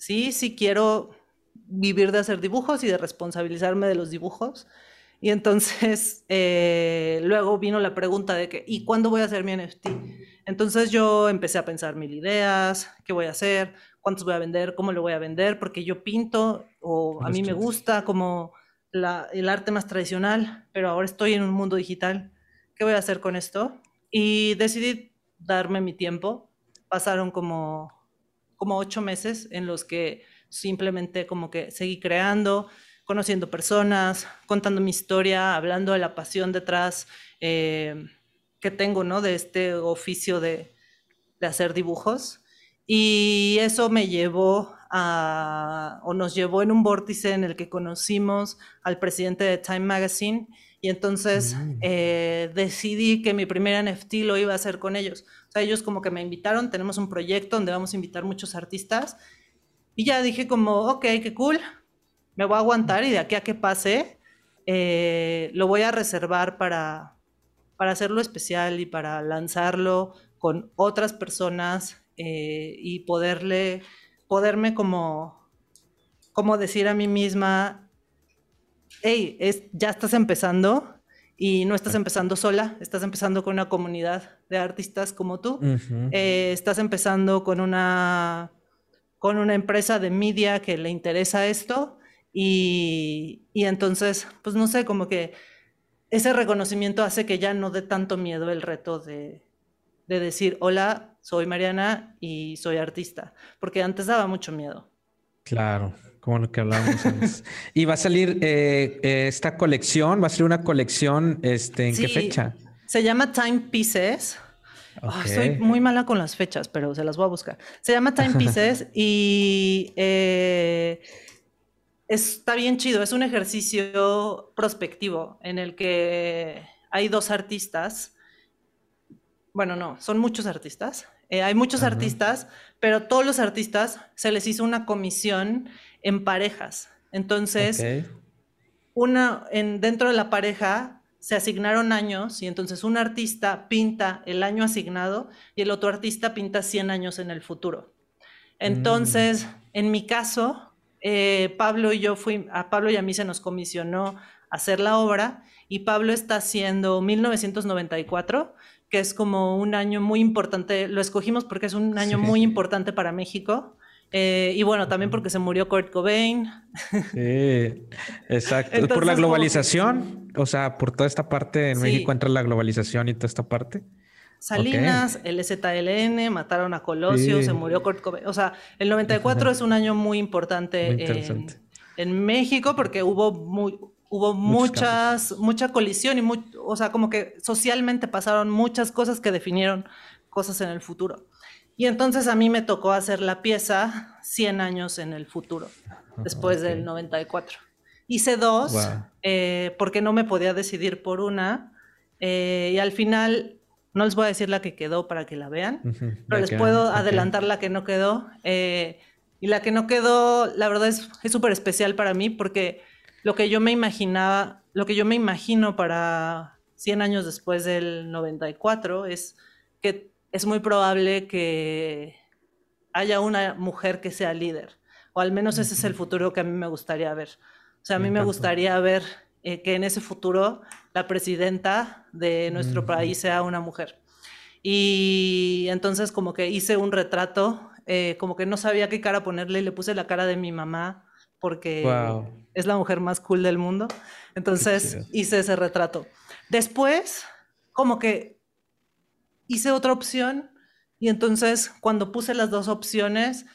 sí, sí quiero vivir de hacer dibujos y de responsabilizarme de los dibujos. Y entonces [laughs] eh, luego vino la pregunta de que, ¿y cuándo voy a hacer mi NFT? Entonces yo empecé a pensar mil ideas, qué voy a hacer, cuántos voy a vender, cómo lo voy a vender, porque yo pinto o a mí me gusta como el arte más tradicional, pero ahora estoy en un mundo digital. ¿Qué voy a hacer con esto? Y decidí darme mi tiempo. Pasaron como como ocho meses en los que simplemente como que seguí creando, conociendo personas, contando mi historia, hablando de la pasión detrás eh, que tengo, ¿no? De este oficio de, de hacer dibujos. Y eso me llevó a, o nos llevó en un vórtice en el que conocimos al presidente de Time Magazine y entonces mm. eh, decidí que mi primer NFT lo iba a hacer con ellos. O sea, ellos como que me invitaron, tenemos un proyecto donde vamos a invitar muchos artistas. Y ya dije como, ok, qué cool, me voy a aguantar y de aquí a que pase, eh, lo voy a reservar para, para hacerlo especial y para lanzarlo con otras personas eh, y poderle, poderme como, como decir a mí misma, hey, es, ya estás empezando y no estás empezando sola, estás empezando con una comunidad de artistas como tú, eh, estás empezando con una, con una empresa de media que le interesa esto y, y entonces, pues no sé, como que ese reconocimiento hace que ya no dé tanto miedo el reto de, de decir, hola, soy Mariana y soy artista, porque antes daba mucho miedo. Claro, como lo que hablábamos antes. [laughs] y va a salir eh, eh, esta colección, va a ser una colección, este, ¿en qué fecha? Se llama Time Pieces. soy muy mala con las fechas, pero se las voy a buscar. Se llama Time Pieces [laughs] y eh, está bien chido. Es un ejercicio prospectivo en el que hay dos artistas. Bueno, no, son muchos artistas. Eh, hay muchos artistas, pero todos los artistas se les hizo una comisión en parejas. Entonces, una, en, dentro de la pareja se asignaron años y entonces un artista pinta el año asignado y el otro artista pinta 100 años en el futuro. Entonces, mm. en mi caso, eh, Pablo y yo fui, a Pablo y a mí se nos comisionó hacer la obra y Pablo está haciendo 1994, que es como un año muy importante, lo escogimos porque es un año muy importante para México. Eh, y bueno, también porque se murió Kurt Cobain. Sí, exacto. por la globalización, o sea, por toda esta parte en México entra la globalización y toda esta parte. Salinas, el ZLN, mataron a Colosio, se murió Kurt Cobain. O sea, el 94 es un año muy importante en, México porque hubo muy, hubo muchas, mucha colisión y o sea, como que socialmente pasaron muchas cosas que definieron cosas en el futuro. Y entonces a mí me tocó hacer la pieza 100 años en el futuro, después del 94. Hice dos, eh, porque no me podía decidir por una, eh, y al final no les voy a decir la que quedó para que la vean, pero les puedo adelantar la que no quedó. Eh, y la que no quedó, la verdad es súper especial para mí porque lo que yo me imaginaba, lo que yo me imagino para 100 años después del 94 es que es muy probable que haya una mujer que sea líder, o al menos ese es el futuro que a mí me gustaría ver. O sea, a mí me gustaría ver eh, que en ese futuro la presidenta de nuestro país sea una mujer. Y entonces como que hice un retrato, eh, como que no sabía qué cara ponerle y le puse la cara de mi mamá porque es la mujer más cool del mundo. Entonces hice ese retrato. Después, como que hice otra opción y entonces cuando puse las dos opciones,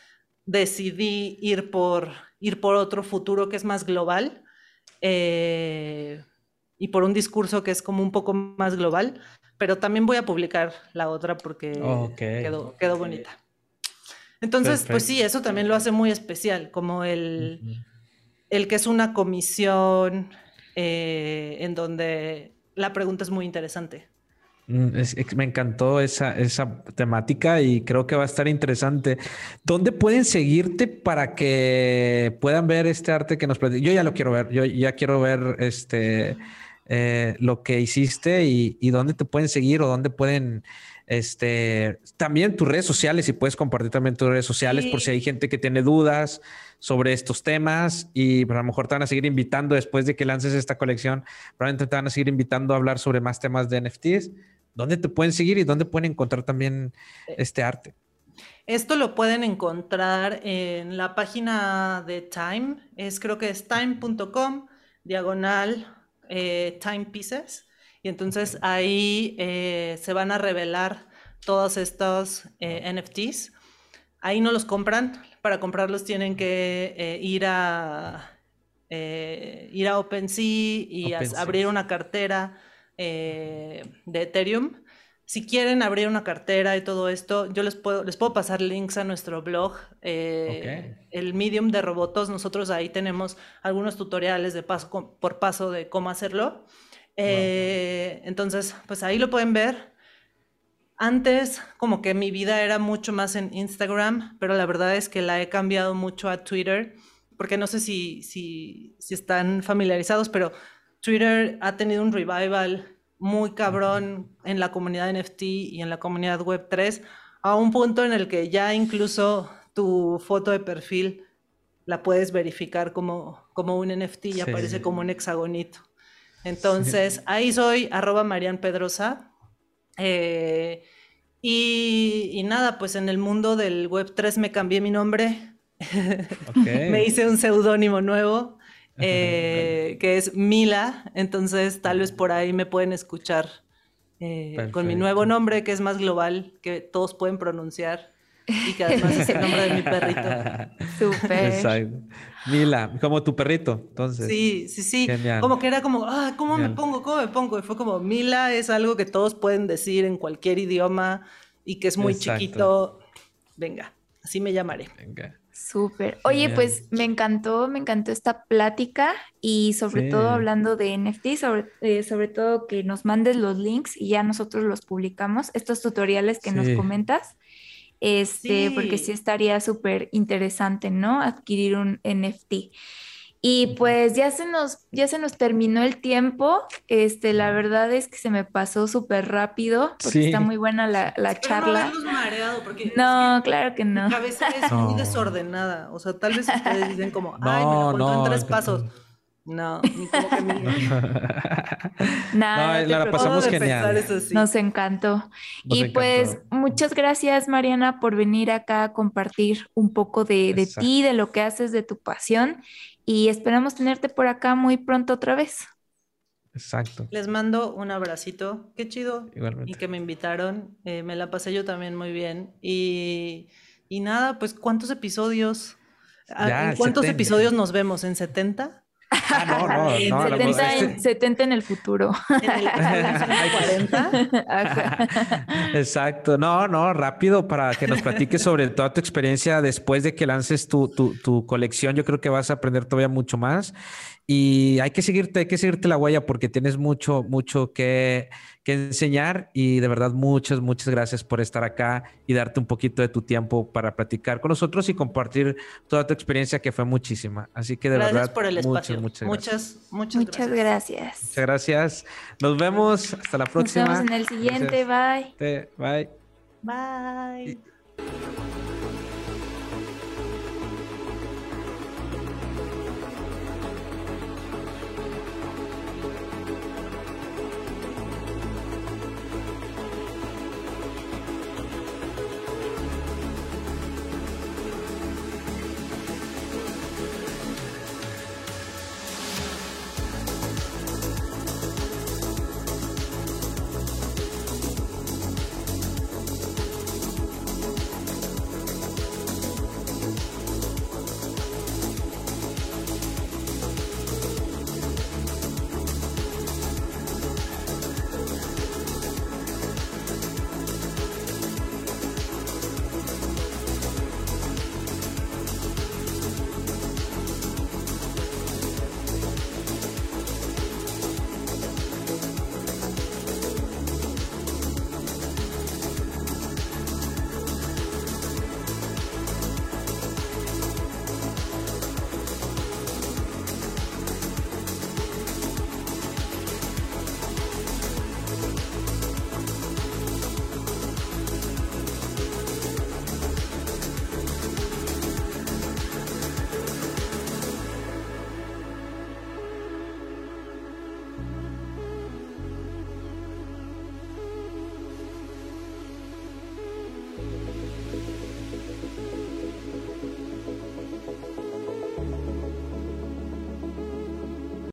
decidí ir por, ir por otro futuro que es más global eh, y por un discurso que es como un poco más global, pero también voy a publicar la otra porque quedó, quedó bonita. Entonces, pues sí, eso también lo hace muy especial, como el, el que es una comisión eh, en donde la pregunta es muy interesante. Mm, me encantó esa, esa temática y creo que va a estar interesante. ¿Dónde pueden seguirte para que puedan ver este arte que nos Yo ya lo quiero ver, yo ya quiero ver este eh, lo que hiciste y, y, dónde te pueden seguir o dónde pueden este también tus redes sociales y puedes compartir también tus redes sociales por si hay gente que tiene dudas sobre estos temas y a lo mejor te van a seguir invitando después de que lances esta colección, probablemente te van a seguir invitando a hablar sobre más temas de NFTs. ¿Dónde te pueden seguir y dónde pueden encontrar también eh, este arte? Esto lo pueden encontrar en la página de Time, es creo que es time.com, diagonal eh, Time Pieces, y entonces ahí eh, se van a revelar todos estos NFTs. Ahí no los compran, para comprarlos tienen que ir a ir a OpenSea y abrir una cartera eh, de Ethereum. Si quieren abrir una cartera y todo esto, yo les puedo, les puedo pasar links a nuestro blog, eh, el Medium de Robotos. Nosotros ahí tenemos algunos tutoriales de paso por paso de cómo hacerlo. Eh, entonces, pues ahí lo pueden ver. Antes, como que mi vida era mucho más en Instagram, pero la verdad es que la he cambiado mucho a Twitter, porque no sé si, si, si están familiarizados, pero Twitter ha tenido un revival muy cabrón en la comunidad NFT y en la comunidad Web3, a un punto en el que ya incluso tu foto de perfil la puedes verificar como, como un NFT y aparece como un hexagonito. Entonces, ahí soy, arroba Marian Pedrosa. Eh, y, nada, pues en el mundo del Web3 me cambié mi nombre. [laughs] me hice un seudónimo nuevo, [laughs] eh, que es Mila. Entonces, tal vez por ahí me pueden escuchar eh, con mi nuevo nombre, que es más global, que todos pueden pronunciar y que además es el nombre de mi perrito. [laughs] Súper. Exacto. Mila, como tu perrito, entonces. Sí, sí, sí. Como que era como, ah, ¿cómo me pongo? ¿Cómo me pongo? Y fue como, Mila es algo que todos pueden decir en cualquier idioma y que es muy chiquito. Venga, así me llamaré. Venga. Súper. Oye, pues me encantó, me encantó esta plática y sobre todo hablando de NFT, sobre, eh, sobre todo que nos mandes los links y ya nosotros los publicamos, estos tutoriales que nos comentas este, porque sí estaría súper interesante, ¿no? Adquirir un NFT. Y pues ya se nos, ya se nos terminó el tiempo. Este, la verdad es que se me pasó súper rápido porque está muy buena la, la charla. No, mareado porque no claro que no. Mi cabeza es muy desordenada. O sea, tal vez ustedes dicen como, ay, me lo en tres pasos. No, ni como que me... [laughs] Nada, no, la, pasamos genial. Nos encantó. y pues muchas gracias, Mariana, por venir acá a compartir un poco de, de ti, de lo que haces, de tu pasión. Y esperamos tenerte por acá muy pronto otra vez. Exacto. Les mando un abracito. Qué chido. Igualmente. Y que me invitaron. Eh, me la pasé yo también muy bien. Y, y nada, pues ¿cuántos episodios? Ah, ¿En cuántos episodios nos vemos? ¿En 70? Ah, no, no, [laughs] no 70, en, 70 en el futuro. En el [laughs] 40. Exacto. No, no, rápido para que nos platiques sobre toda tu experiencia después de que lances tu, tu, tu colección. Yo creo que vas a aprender todavía mucho más. Y hay que seguirte, hay que seguirte la huella porque tienes mucho, mucho que, que, enseñar y de verdad muchas, muchas gracias por estar acá y darte un poquito de tu tiempo para platicar con nosotros y compartir toda tu experiencia que fue muchísima. Así que de verdad. por el espacio. Muchas, muchas, muchas, muchas, gracias. Muchas gracias. Nos vemos. Hasta la próxima. Nos vemos en el siguiente. Bye. Bye. Bye.